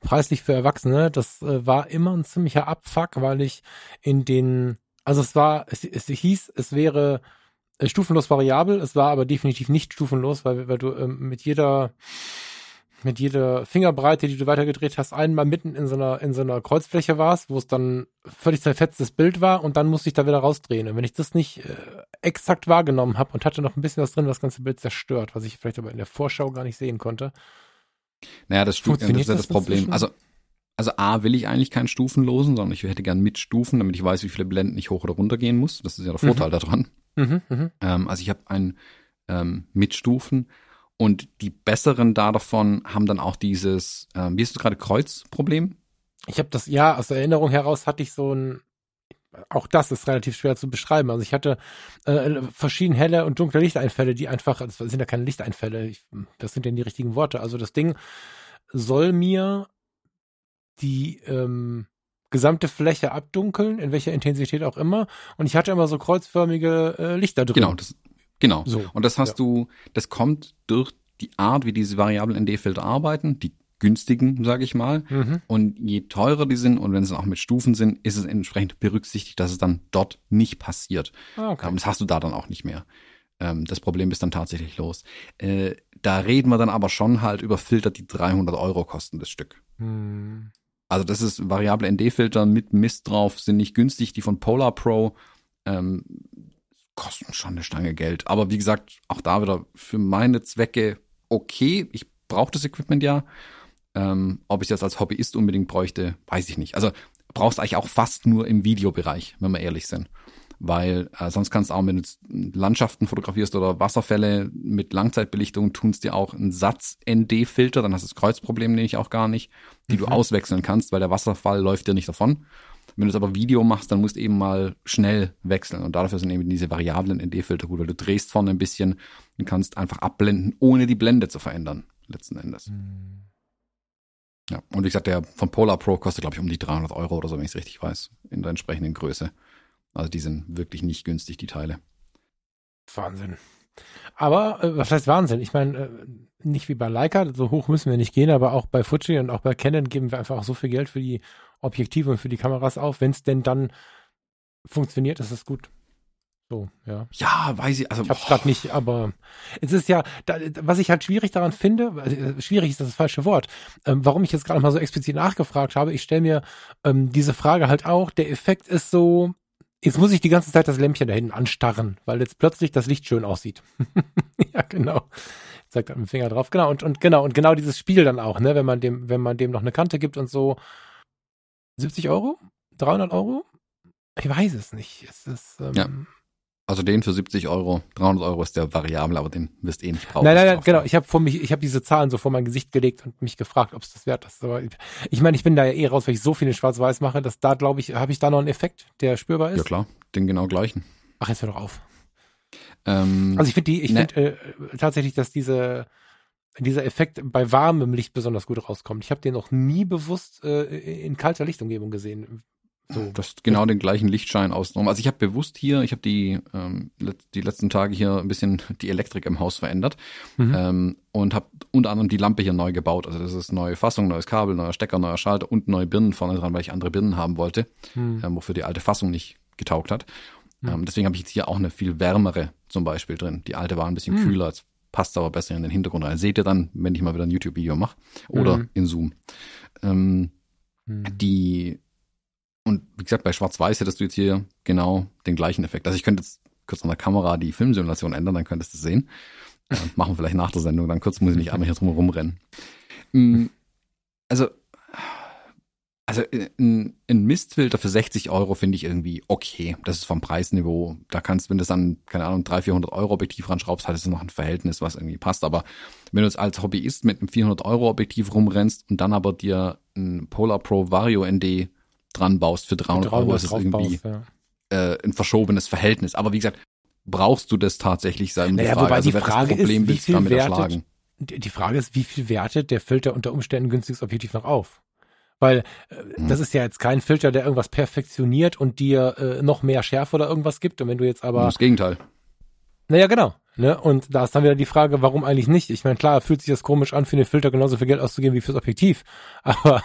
preislich für Erwachsene. Das äh, war immer ein ziemlicher Abfuck, weil ich in den, also es war, es, es hieß, es wäre äh, stufenlos variabel, es war aber definitiv nicht stufenlos, weil, weil du ähm, mit jeder mit jeder Fingerbreite, die du weitergedreht hast, einmal mitten in so einer, in so einer Kreuzfläche warst, wo es dann völlig zerfetztes Bild war und dann musste ich da wieder rausdrehen. Und wenn ich das nicht äh, exakt wahrgenommen habe und hatte noch ein bisschen was drin, was das ganze Bild zerstört, was ich vielleicht aber in der Vorschau gar nicht sehen konnte. Naja, das, das ist ja das, Problem. Also, also A will ich eigentlich keinen Stufenlosen, sondern ich hätte gern mit Stufen, damit ich weiß, wie viele Blenden ich hoch oder runter gehen muss. Das ist ja der Vorteil mhm. daran. Mhm, mh. ähm, also ich habe einen ähm, mit Stufen und die besseren da davon haben dann auch dieses, äh, wie ist es gerade, Kreuzproblem? Ich habe das, ja, aus Erinnerung heraus hatte ich so ein, auch das ist relativ schwer zu beschreiben. Also ich hatte äh, verschiedene helle und dunkle Lichteinfälle, die einfach, das sind ja keine Lichteinfälle, ich, das sind ja die richtigen Worte. Also das Ding soll mir die ähm, gesamte Fläche abdunkeln, in welcher Intensität auch immer. Und ich hatte immer so kreuzförmige äh, Lichter drin. Genau, das, Genau. So, und das hast ja. du, das kommt durch die Art, wie diese variablen ND-Filter arbeiten, die günstigen, sage ich mal. Mhm. Und je teurer die sind und wenn sie auch mit Stufen sind, ist es entsprechend berücksichtigt, dass es dann dort nicht passiert. Ah, okay. Das hast du da dann auch nicht mehr. Ähm, das Problem ist dann tatsächlich los. Äh, da reden wir dann aber schon halt über Filter, die 300 Euro kosten, das Stück. Mhm. Also das ist variable ND-Filter mit Mist drauf, sind nicht günstig. Die von Polar Pro ähm, kosten schon eine Stange Geld. Aber wie gesagt, auch da wieder für meine Zwecke okay. Ich brauche das Equipment ja. Ähm, ob ich das als Hobbyist unbedingt bräuchte, weiß ich nicht. Also brauchst eigentlich auch fast nur im Videobereich, wenn wir ehrlich sind. Weil äh, sonst kannst du auch, wenn du Landschaften fotografierst oder Wasserfälle mit Langzeitbelichtung, tunst dir auch einen Satz ND-Filter, dann hast du das Kreuzproblem nämlich auch gar nicht, die mhm. du auswechseln kannst, weil der Wasserfall läuft dir nicht davon. Wenn du es aber Video machst, dann musst du eben mal schnell wechseln. Und dafür sind eben diese variablen ND-Filter gut, weil du drehst vorne ein bisschen und kannst einfach abblenden, ohne die Blende zu verändern, letzten Endes. Mhm. Ja, und wie gesagt, der von Polar Pro kostet, glaube ich, um die 300 Euro oder so, wenn ich es richtig weiß, in der entsprechenden Größe. Also die sind wirklich nicht günstig, die Teile. Wahnsinn. Aber äh, was heißt Wahnsinn? Ich meine, äh, nicht wie bei Leica, so hoch müssen wir nicht gehen, aber auch bei Fuji und auch bei Canon geben wir einfach auch so viel Geld für die Objektive und für die Kameras auf. Wenn es denn dann funktioniert, ist es gut. So, ja. Ja, weiß ich. Also, ich hab's gerade nicht, aber es ist ja, da, was ich halt schwierig daran finde, äh, schwierig ist das, das falsche Wort, ähm, warum ich jetzt gerade mal so explizit nachgefragt habe, ich stelle mir ähm, diese Frage halt auch, der Effekt ist so, jetzt muss ich die ganze Zeit das Lämpchen da hinten anstarren, weil jetzt plötzlich das Licht schön aussieht. ja, genau. Zeigt mit dem Finger drauf. Genau, und, und genau, und genau dieses Spiel dann auch, ne, wenn man dem, wenn man dem noch eine Kante gibt und so. 70 Euro? 300 Euro? Ich weiß es nicht. Es ist, ähm, ja. Also den für 70 Euro, 300 Euro ist der variabel, aber den wirst eh nicht brauchen. Nein, nein, nein genau. Ich habe vor mich, ich habe diese Zahlen so vor mein Gesicht gelegt und mich gefragt, ob es das wert ist. Aber ich meine, ich bin da ja eh raus, weil ich so viel in Schwarz-Weiß mache, dass da, glaube ich, habe ich da noch einen Effekt, der spürbar ist. Ja klar, den genau gleichen. Ach, jetzt hör doch auf. Ähm, also ich finde die, ich ne. finde äh, tatsächlich, dass diese dieser Effekt bei warmem Licht besonders gut rauskommt. Ich habe den noch nie bewusst äh, in kalter Lichtumgebung gesehen. So. Das ist genau den gleichen Lichtschein ausgenommen. Also ich habe bewusst hier, ich habe die, ähm, die letzten Tage hier ein bisschen die Elektrik im Haus verändert mhm. ähm, und habe unter anderem die Lampe hier neu gebaut. Also das ist neue Fassung, neues Kabel, neuer Stecker, neuer Schalter und neue Birnen vorne dran, weil ich andere Birnen haben wollte, mhm. ähm, wofür die alte Fassung nicht getaugt hat. Mhm. Ähm, deswegen habe ich jetzt hier auch eine viel wärmere zum Beispiel drin. Die alte war ein bisschen mhm. kühler, jetzt passt aber besser in den Hintergrund rein. Seht ihr dann, wenn ich mal wieder ein YouTube-Video mache oder mhm. in Zoom. Ähm, mhm. Die und wie gesagt, bei Schwarz-Weiß hättest du jetzt hier genau den gleichen Effekt. Also ich könnte jetzt kurz an der Kamera die Filmsimulation ändern, dann könntest du es sehen. Äh, machen wir vielleicht nach der Sendung, dann kurz muss ich nicht einmal hier drum rumrennen. Mm, also, also ein, ein Mistfilter für 60 Euro finde ich irgendwie okay. Das ist vom Preisniveau. Da kannst, wenn du dann, keine Ahnung, 300, 400 Euro Objektiv ranschraubst, hat es noch ein Verhältnis, was irgendwie passt. Aber wenn du jetzt als Hobbyist mit einem 400 Euro Objektiv rumrennst und dann aber dir ein Polar Pro Vario ND dran baust für 300, 300 Euro, ist es irgendwie ja. äh, ein verschobenes Verhältnis. Aber wie gesagt, brauchst du das tatsächlich sein? Naja, Frage, wobei also, die Frage ist, wie viel wertet, die Frage ist, wie viel wertet der Filter unter Umständen günstiges Objektiv noch auf? Weil äh, hm. das ist ja jetzt kein Filter, der irgendwas perfektioniert und dir äh, noch mehr Schärfe oder irgendwas gibt. Und wenn du jetzt aber. Das Gegenteil. Naja, genau. Ne? Und da ist dann wieder die Frage, warum eigentlich nicht? Ich meine, klar, fühlt sich das komisch an, für den Filter genauso viel Geld auszugeben wie fürs Objektiv. Aber,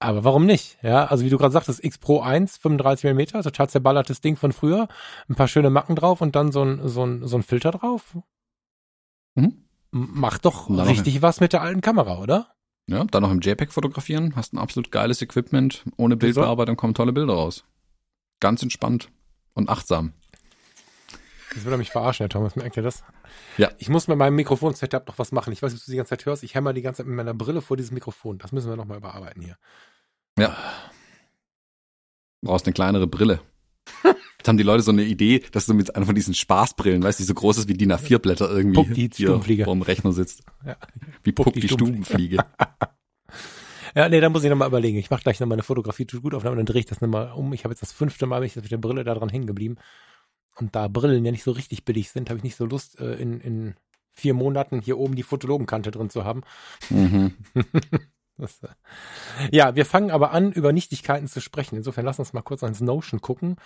aber warum nicht? Ja, also wie du gerade sagtest, X Pro 1, 35 mm, total zerballertes Ding von früher, ein paar schöne Macken drauf und dann so ein, so ein, so ein Filter drauf. Mhm. Macht doch richtig was mit der alten Kamera, oder? Ja, dann noch im JPEG fotografieren, hast ein absolut geiles Equipment, ohne Bildbearbeitung kommen tolle Bilder raus. Ganz entspannt und achtsam. Das würde mich verarschen, Herr Thomas, merkt ihr das? Ja. Ich muss mit meinem Mikrofon-Setup noch was machen. Ich weiß nicht, ob du die ganze Zeit hörst. Ich hämmer die ganze Zeit mit meiner Brille vor dieses Mikrofon. Das müssen wir nochmal überarbeiten hier. Ja. Du brauchst eine kleinere Brille. Jetzt haben die Leute so eine Idee, dass du mit einer von diesen Spaßbrillen, weißt du, die so groß ist wie DIN A4-Blätter irgendwie Puck die hier vorm Rechner sitzt. Ja. Wie Puck, Puck die, die Stubenfliege. ja, nee, da muss ich nochmal überlegen. Ich mache gleich nochmal eine Fotografie, tut gut auf, und dann drehe ich das nochmal um. Ich habe jetzt das fünfte Mal, bin ich jetzt mit der Brille da dran hängen geblieben. Und da Brillen ja nicht so richtig billig sind, habe ich nicht so Lust, äh, in, in vier Monaten hier oben die Fotologenkante drin zu haben. Mhm. Das, äh, ja, wir fangen aber an, über Nichtigkeiten zu sprechen. Insofern lass uns mal kurz ans Notion gucken.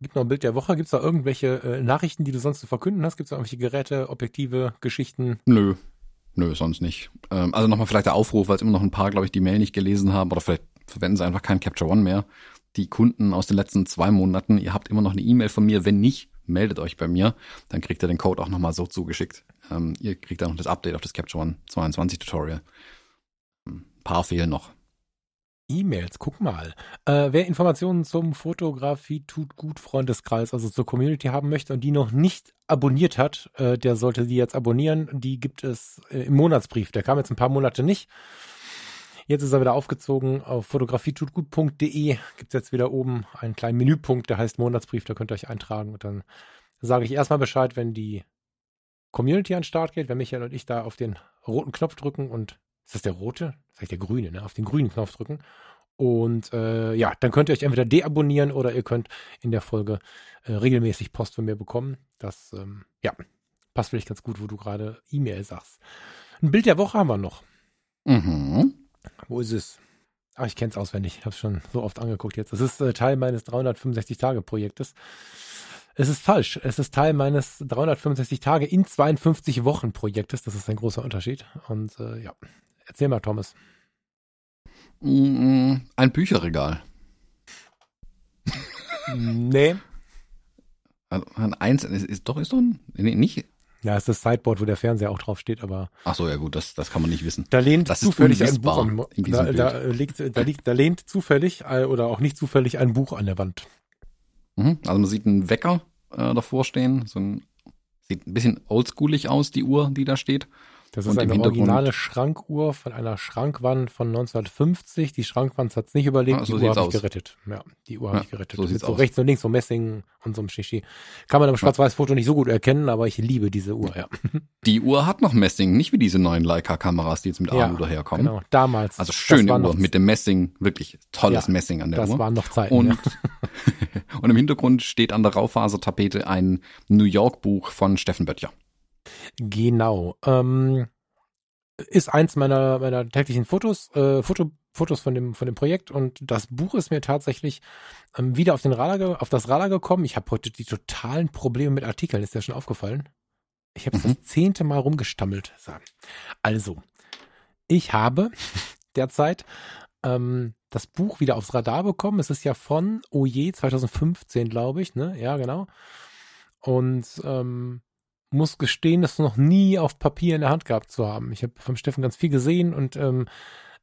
Gibt noch ein Bild der Woche? Gibt es da irgendwelche äh, Nachrichten, die du sonst zu verkünden hast? Gibt es da irgendwelche Geräte, Objektive, Geschichten? Nö. Nö, sonst nicht. Ähm, also nochmal vielleicht der Aufruf, weil es immer noch ein paar, glaube ich, die Mail nicht gelesen haben oder vielleicht verwenden sie einfach kein Capture One mehr. Die Kunden aus den letzten zwei Monaten, ihr habt immer noch eine E-Mail von mir. Wenn nicht, meldet euch bei mir. Dann kriegt ihr den Code auch nochmal so zugeschickt. Ähm, ihr kriegt dann noch das Update auf das Capture One 22 Tutorial. Ein paar fehlen noch. E-Mails, guck mal. Äh, wer Informationen zum Fotografie tut gut Freundeskreis, also zur Community haben möchte und die noch nicht abonniert hat, äh, der sollte die jetzt abonnieren. Die gibt es äh, im Monatsbrief. Der kam jetzt ein paar Monate nicht. Jetzt ist er wieder aufgezogen. Auf fotografietutgut.de gibt es jetzt wieder oben einen kleinen Menüpunkt, der heißt Monatsbrief. Da könnt ihr euch eintragen und dann sage ich erstmal Bescheid, wenn die Community an den Start geht, wenn Michael und ich da auf den roten Knopf drücken und ist das der rote? Das heißt der grüne, ne? Auf den grünen Knopf drücken. Und äh, ja, dann könnt ihr euch entweder deabonnieren oder ihr könnt in der Folge äh, regelmäßig Post von mir bekommen. Das, ähm, ja, passt vielleicht ganz gut, wo du gerade E-Mail sagst. Ein Bild der Woche haben wir noch. Mhm. Wo ist es? Ach, ich kenne es auswendig. Ich habe es schon so oft angeguckt jetzt. Es ist äh, Teil meines 365-Tage-Projektes. Es ist falsch. Es ist Teil meines 365 Tage in 52 Wochen Projektes. Das ist ein großer Unterschied. Und äh, ja, erzähl mal, Thomas. Mm, ein Bücherregal. nee. Ein eins ist, ist doch ist doch ein, nee, nicht. Ja, ist das Sideboard, wo der Fernseher auch drauf steht, aber. Ach so, ja gut, das, das kann man nicht wissen. Da lehnt das zufällig ein Buch an, da, da, liegt, da, liegt, da lehnt zufällig oder auch nicht zufällig ein Buch an der Wand. Mhm. Also man sieht einen Wecker äh, davor stehen, so ein, sieht ein bisschen oldschoolig aus, die Uhr, die da steht. Das ist eine originale Schrankuhr von einer Schrankwand von 1950. Die Schrankwand hat es nicht überlebt, ah, so die Uhr habe ich gerettet. Ja, die Uhr habe ja, ich gerettet. So Mit so aus. rechts und links, so Messing und so einem Shishi. Kann man im Schwarz-Weiß-Foto nicht so gut erkennen, aber ich liebe diese Uhr, ja. Die Uhr hat noch Messing, nicht wie diese neuen Leica-Kameras, die jetzt mit Alu ja, daherkommen. Genau, damals. Also schöne Uhr noch, mit dem Messing, wirklich tolles ja, Messing an der das Uhr. Das waren noch Zeiten, und, und im Hintergrund steht an der Raufasertapete ein New York-Buch von Steffen Böttcher. Genau. Ähm, ist eins meiner, meiner täglichen Fotos, äh, Foto, Fotos von dem, von dem Projekt und das Buch ist mir tatsächlich ähm, wieder auf, den Radar, auf das Radar gekommen. Ich habe heute die totalen Probleme mit Artikeln, ist dir schon aufgefallen? Ich habe es mhm. das zehnte Mal rumgestammelt. Also, ich habe derzeit ähm, das Buch wieder aufs Radar bekommen. Es ist ja von Oje 2015, glaube ich, ne? Ja, genau. Und ähm, muss gestehen, das noch nie auf Papier in der Hand gehabt zu haben. Ich habe vom Steffen ganz viel gesehen und ähm,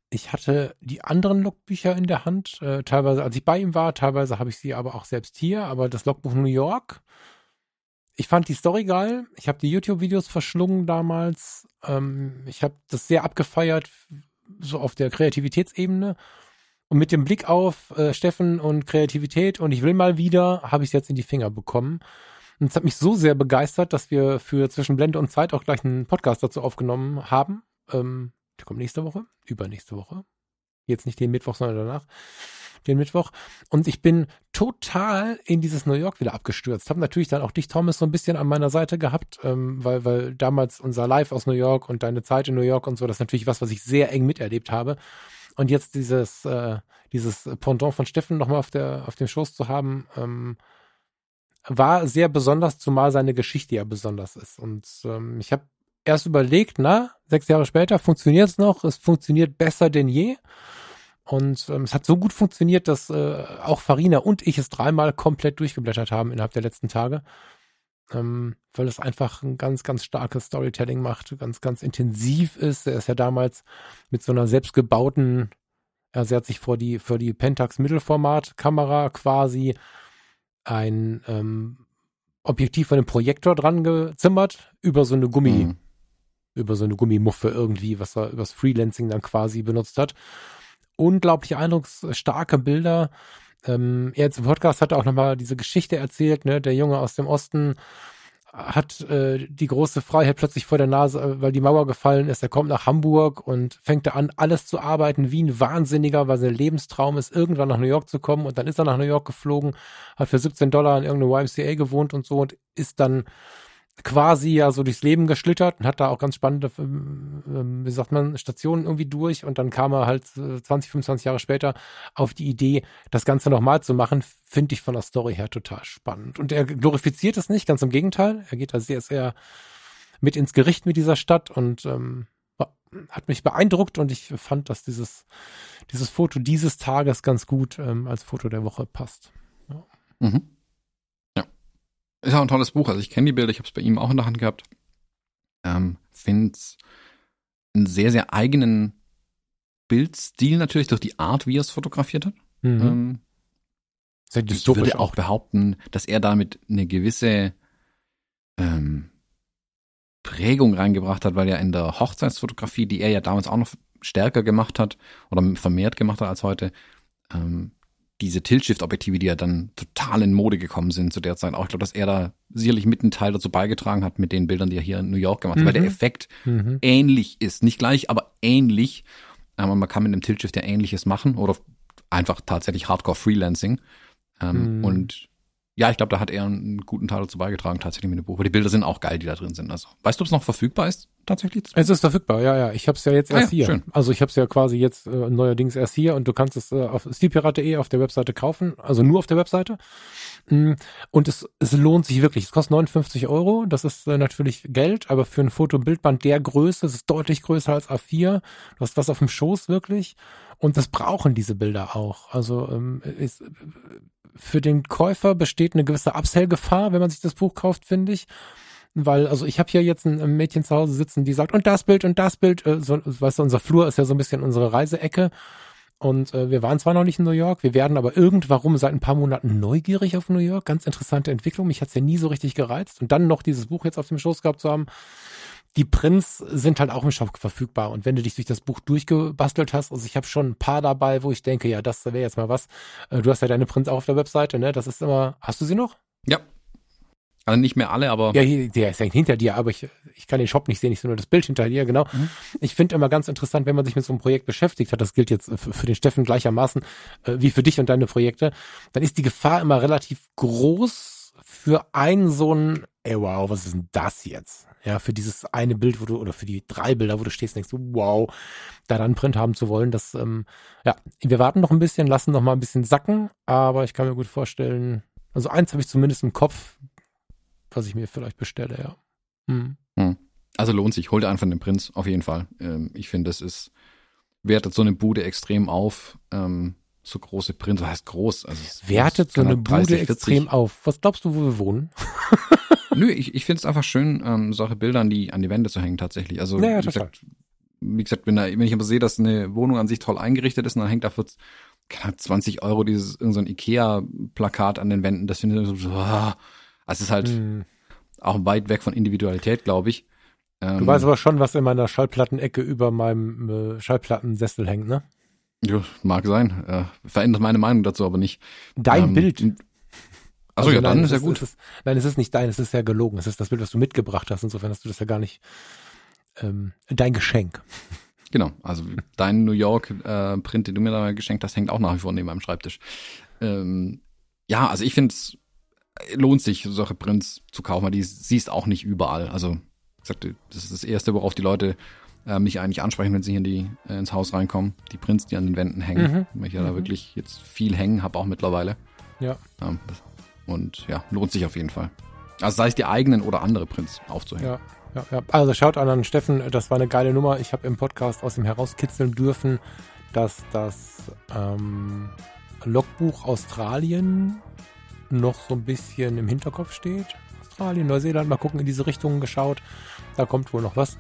ich hatte die anderen Logbücher in der Hand, äh, teilweise als ich bei ihm war, teilweise habe ich sie aber auch selbst hier, aber das Logbuch New York, ich fand die Story geil. Ich habe die YouTube-Videos verschlungen damals. Ähm, ich habe das sehr abgefeiert, so auf der Kreativitätsebene. Und mit dem Blick auf äh, Steffen und Kreativität und ich will mal wieder, habe ich es jetzt in die Finger bekommen. Und es hat mich so sehr begeistert, dass wir für zwischen Blende und Zeit auch gleich einen Podcast dazu aufgenommen haben. Ähm, der kommt nächste Woche, übernächste Woche. Jetzt nicht den Mittwoch, sondern danach. Den Mittwoch. Und ich bin total in dieses New York wieder abgestürzt. Habe natürlich dann auch dich, Thomas, so ein bisschen an meiner Seite gehabt, ähm, weil, weil damals unser Live aus New York und deine Zeit in New York und so, das ist natürlich was, was ich sehr eng miterlebt habe. Und jetzt dieses, äh, dieses Pendant von Steffen nochmal auf der, auf dem Schoß zu haben, ähm, war sehr besonders, zumal seine Geschichte ja besonders ist. Und ähm, ich habe erst überlegt, na, sechs Jahre später funktioniert es noch, es funktioniert besser denn je. Und ähm, es hat so gut funktioniert, dass äh, auch Farina und ich es dreimal komplett durchgeblättert haben innerhalb der letzten Tage. Ähm, weil es einfach ein ganz, ganz starkes Storytelling macht, ganz, ganz intensiv ist. Er ist ja damals mit so einer selbstgebauten, also er hat sich vor die, vor die Pentax Mittelformat-Kamera quasi ein ähm, Objektiv von einem Projektor dran gezimmert, über so eine Gummi, mhm. über so eine Gummimuffe irgendwie, was er übers Freelancing dann quasi benutzt hat. Unglaublich eindrucksstarke Bilder. Ähm, er jetzt im Podcast hat auch nochmal diese Geschichte erzählt, ne, der Junge aus dem Osten, hat äh, die große Freiheit plötzlich vor der Nase, äh, weil die Mauer gefallen ist. Er kommt nach Hamburg und fängt da an, alles zu arbeiten wie ein Wahnsinniger, weil sein Lebenstraum ist, irgendwann nach New York zu kommen. Und dann ist er nach New York geflogen, hat für 17 Dollar in irgendeinem YMCA gewohnt und so und ist dann quasi ja so durchs Leben geschlittert und hat da auch ganz spannende, ähm, ähm, wie sagt man, Stationen irgendwie durch und dann kam er halt 20, äh, 25 Jahre später auf die Idee, das Ganze nochmal zu machen, finde ich von der Story her total spannend. Und er glorifiziert es nicht, ganz im Gegenteil. Er geht da sehr, sehr mit ins Gericht mit dieser Stadt und ähm, hat mich beeindruckt und ich fand, dass dieses, dieses Foto dieses Tages ganz gut ähm, als Foto der Woche passt. Ja. Mhm. Ist auch ein tolles Buch. Also ich kenne die Bilder, ich habe es bei ihm auch in der Hand gehabt. Ähm, Finde einen sehr, sehr eigenen Bildstil natürlich durch die Art, wie er es fotografiert hat. Mhm. Ähm, ich würde auch behaupten, dass er damit eine gewisse ähm, Prägung reingebracht hat, weil er in der Hochzeitsfotografie, die er ja damals auch noch stärker gemacht hat oder vermehrt gemacht hat als heute, ähm, diese Tilt-Shift-Objektive, die ja dann total in Mode gekommen sind zu der Zeit. Auch ich glaube, dass er da sicherlich mit einen Teil dazu beigetragen hat mit den Bildern, die er hier in New York gemacht hat, mhm. weil der mhm. Effekt mhm. ähnlich ist. Nicht gleich, aber ähnlich. Ähm, man kann mit einem Tilt-Shift ja ähnliches machen oder einfach tatsächlich Hardcore-Freelancing. Ähm, mhm. Und ja, ich glaube, da hat er einen guten Teil dazu beigetragen, tatsächlich mit dem Buch. Aber die Bilder sind auch geil, die da drin sind. Also, weißt du, ob es noch verfügbar ist, tatsächlich? Es ist verfügbar, ja, ja. Ich habe es ja jetzt ah, erst ja, hier. Schön. Also ich habe es ja quasi jetzt äh, neuerdings erst hier und du kannst es äh, auf stilpirat.de auf der Webseite kaufen, also nur auf der Webseite. Mm, und es, es lohnt sich wirklich. Es kostet 59 Euro. Das ist äh, natürlich Geld, aber für ein Fotobildband der Größe, es ist deutlich größer als A4. Du hast was auf dem Schoß wirklich. Und das brauchen diese Bilder auch. Also ähm, ist, für den Käufer besteht eine gewisse Upsell-Gefahr, wenn man sich das Buch kauft, finde ich. Weil, also ich habe hier jetzt ein Mädchen zu Hause sitzen, die sagt, und das Bild und das Bild, äh, so, weißt du, unser Flur ist ja so ein bisschen unsere Reiseecke. Und äh, wir waren zwar noch nicht in New York, wir werden aber irgendwann seit ein paar Monaten neugierig auf New York. Ganz interessante Entwicklung. Mich hat's ja nie so richtig gereizt. Und dann noch dieses Buch jetzt auf dem Schoß gehabt zu haben, die Prints sind halt auch im Shop verfügbar. Und wenn du dich durch das Buch durchgebastelt hast, also ich habe schon ein paar dabei, wo ich denke, ja, das wäre jetzt mal was. Äh, du hast ja deine Prints auch auf der Webseite, ne? Das ist immer. Hast du sie noch? Ja. Also nicht mehr alle, aber. Ja, der ist ja hinter dir, aber ich, ich kann den Shop nicht sehen, ich sehe nur das Bild hinter dir, genau. Mhm. Ich finde immer ganz interessant, wenn man sich mit so einem Projekt beschäftigt hat, das gilt jetzt für, für den Steffen gleichermaßen äh, wie für dich und deine Projekte, dann ist die Gefahr immer relativ groß für einen so ein, ey wow, was ist denn das jetzt? Ja, für dieses eine Bild, wo du, oder für die drei Bilder, wo du stehst, denkst du, wow, da dann Print haben zu wollen, das, ähm, ja, wir warten noch ein bisschen, lassen noch mal ein bisschen sacken, aber ich kann mir gut vorstellen, also eins habe ich zumindest im Kopf, was ich mir vielleicht bestelle, ja. Hm. Hm. Also lohnt sich, hol dir einfach den Prinz, auf jeden Fall. Ähm, ich finde, das ist, wertet so eine Bude extrem auf. Ähm, so große Prints, was heißt groß? Also wertet so eine Bude 30, extrem auf. Was glaubst du, wo wir wohnen? Nö, ich, ich finde es einfach schön, ähm, solche Bilder an die, an die Wände zu hängen tatsächlich. Also ja, ja, wie, gesagt, wie gesagt, wenn, da, wenn ich aber sehe, dass eine Wohnung an sich toll eingerichtet ist und dann hängt da für knapp 20 Euro dieses irgendein so Ikea-Plakat an den Wänden, das finde ich so, ah, also es ist halt hm. auch weit weg von Individualität, glaube ich. Ähm, du weißt aber schon, was in meiner Schallplattenecke über meinem äh, Schallplattensessel hängt, ne? Ja, mag sein. Äh, verändert meine Meinung dazu aber nicht. Dein ähm, Bild. Achso, also ja, dann ist ja gut. Ist, nein, es ist nicht dein, es ist ja gelogen. Es ist das Bild, was du mitgebracht hast. Insofern hast du das ja gar nicht ähm, dein Geschenk. Genau, also dein New York äh, den du mir da geschenkt hast, hängt auch nach wie vor neben meinem Schreibtisch. Ähm, ja, also ich finde es lohnt sich, solche Prints zu kaufen, weil die siehst auch nicht überall. Also, gesagt, das ist das Erste, worauf die Leute äh, mich eigentlich ansprechen, wenn sie hier in die, äh, ins Haus reinkommen. Die Prints, die an den Wänden hängen. Mhm. Weil ich ja mhm. da wirklich jetzt viel hängen habe, auch mittlerweile. Ja. Ähm, und ja, lohnt sich auf jeden Fall. Also sei es die eigenen oder andere Prints aufzuhängen. Ja. Ja, ja. Also schaut an an Steffen, das war eine geile Nummer. Ich habe im Podcast aus dem herauskitzeln dürfen, dass das ähm, Logbuch Australien noch so ein bisschen im Hinterkopf steht. Australien, Neuseeland, mal gucken in diese Richtung geschaut. Da kommt wohl noch was.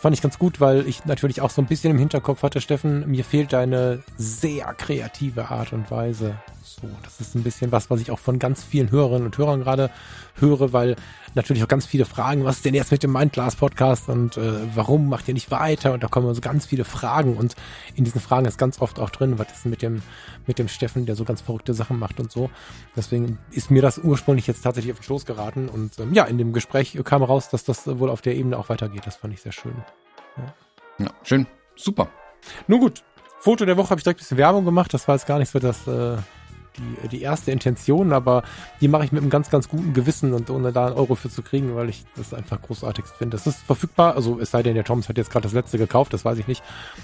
Fand ich ganz gut, weil ich natürlich auch so ein bisschen im Hinterkopf hatte, Steffen, mir fehlt deine sehr kreative Art und Weise, so, das ist ein bisschen was, was ich auch von ganz vielen Hörerinnen und Hörern gerade höre, weil natürlich auch ganz viele Fragen, was ist denn jetzt mit dem Mindglass Podcast und äh, warum macht ihr nicht weiter? Und da kommen so ganz viele Fragen und in diesen Fragen ist ganz oft auch drin, was ist mit dem mit dem Steffen, der so ganz verrückte Sachen macht und so. Deswegen ist mir das ursprünglich jetzt tatsächlich auf den Schoß geraten und ähm, ja, in dem Gespräch kam raus, dass das wohl auf der Ebene auch weitergeht. Das fand ich sehr schön. Ja, schön, super. Nun gut, Foto der Woche habe ich direkt ein bisschen Werbung gemacht. Das war jetzt gar nicht so das äh, die, die erste Intention, aber die mache ich mit einem ganz, ganz guten Gewissen und ohne da einen Euro für zu kriegen, weil ich das einfach großartig finde. Das ist verfügbar, also es sei denn, der Thomas hat jetzt gerade das letzte gekauft, das weiß ich nicht,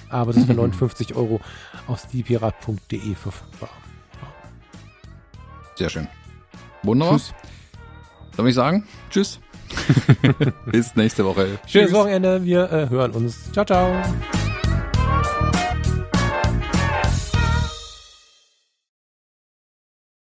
aber das ist für 59 Euro auf steelpirat.de verfügbar. Sehr schön. Wunderbar. Tschüss. Soll ich sagen? Tschüss. Bis nächste Woche. Schönes Wochenende. Wir äh, hören uns. Ciao, ciao.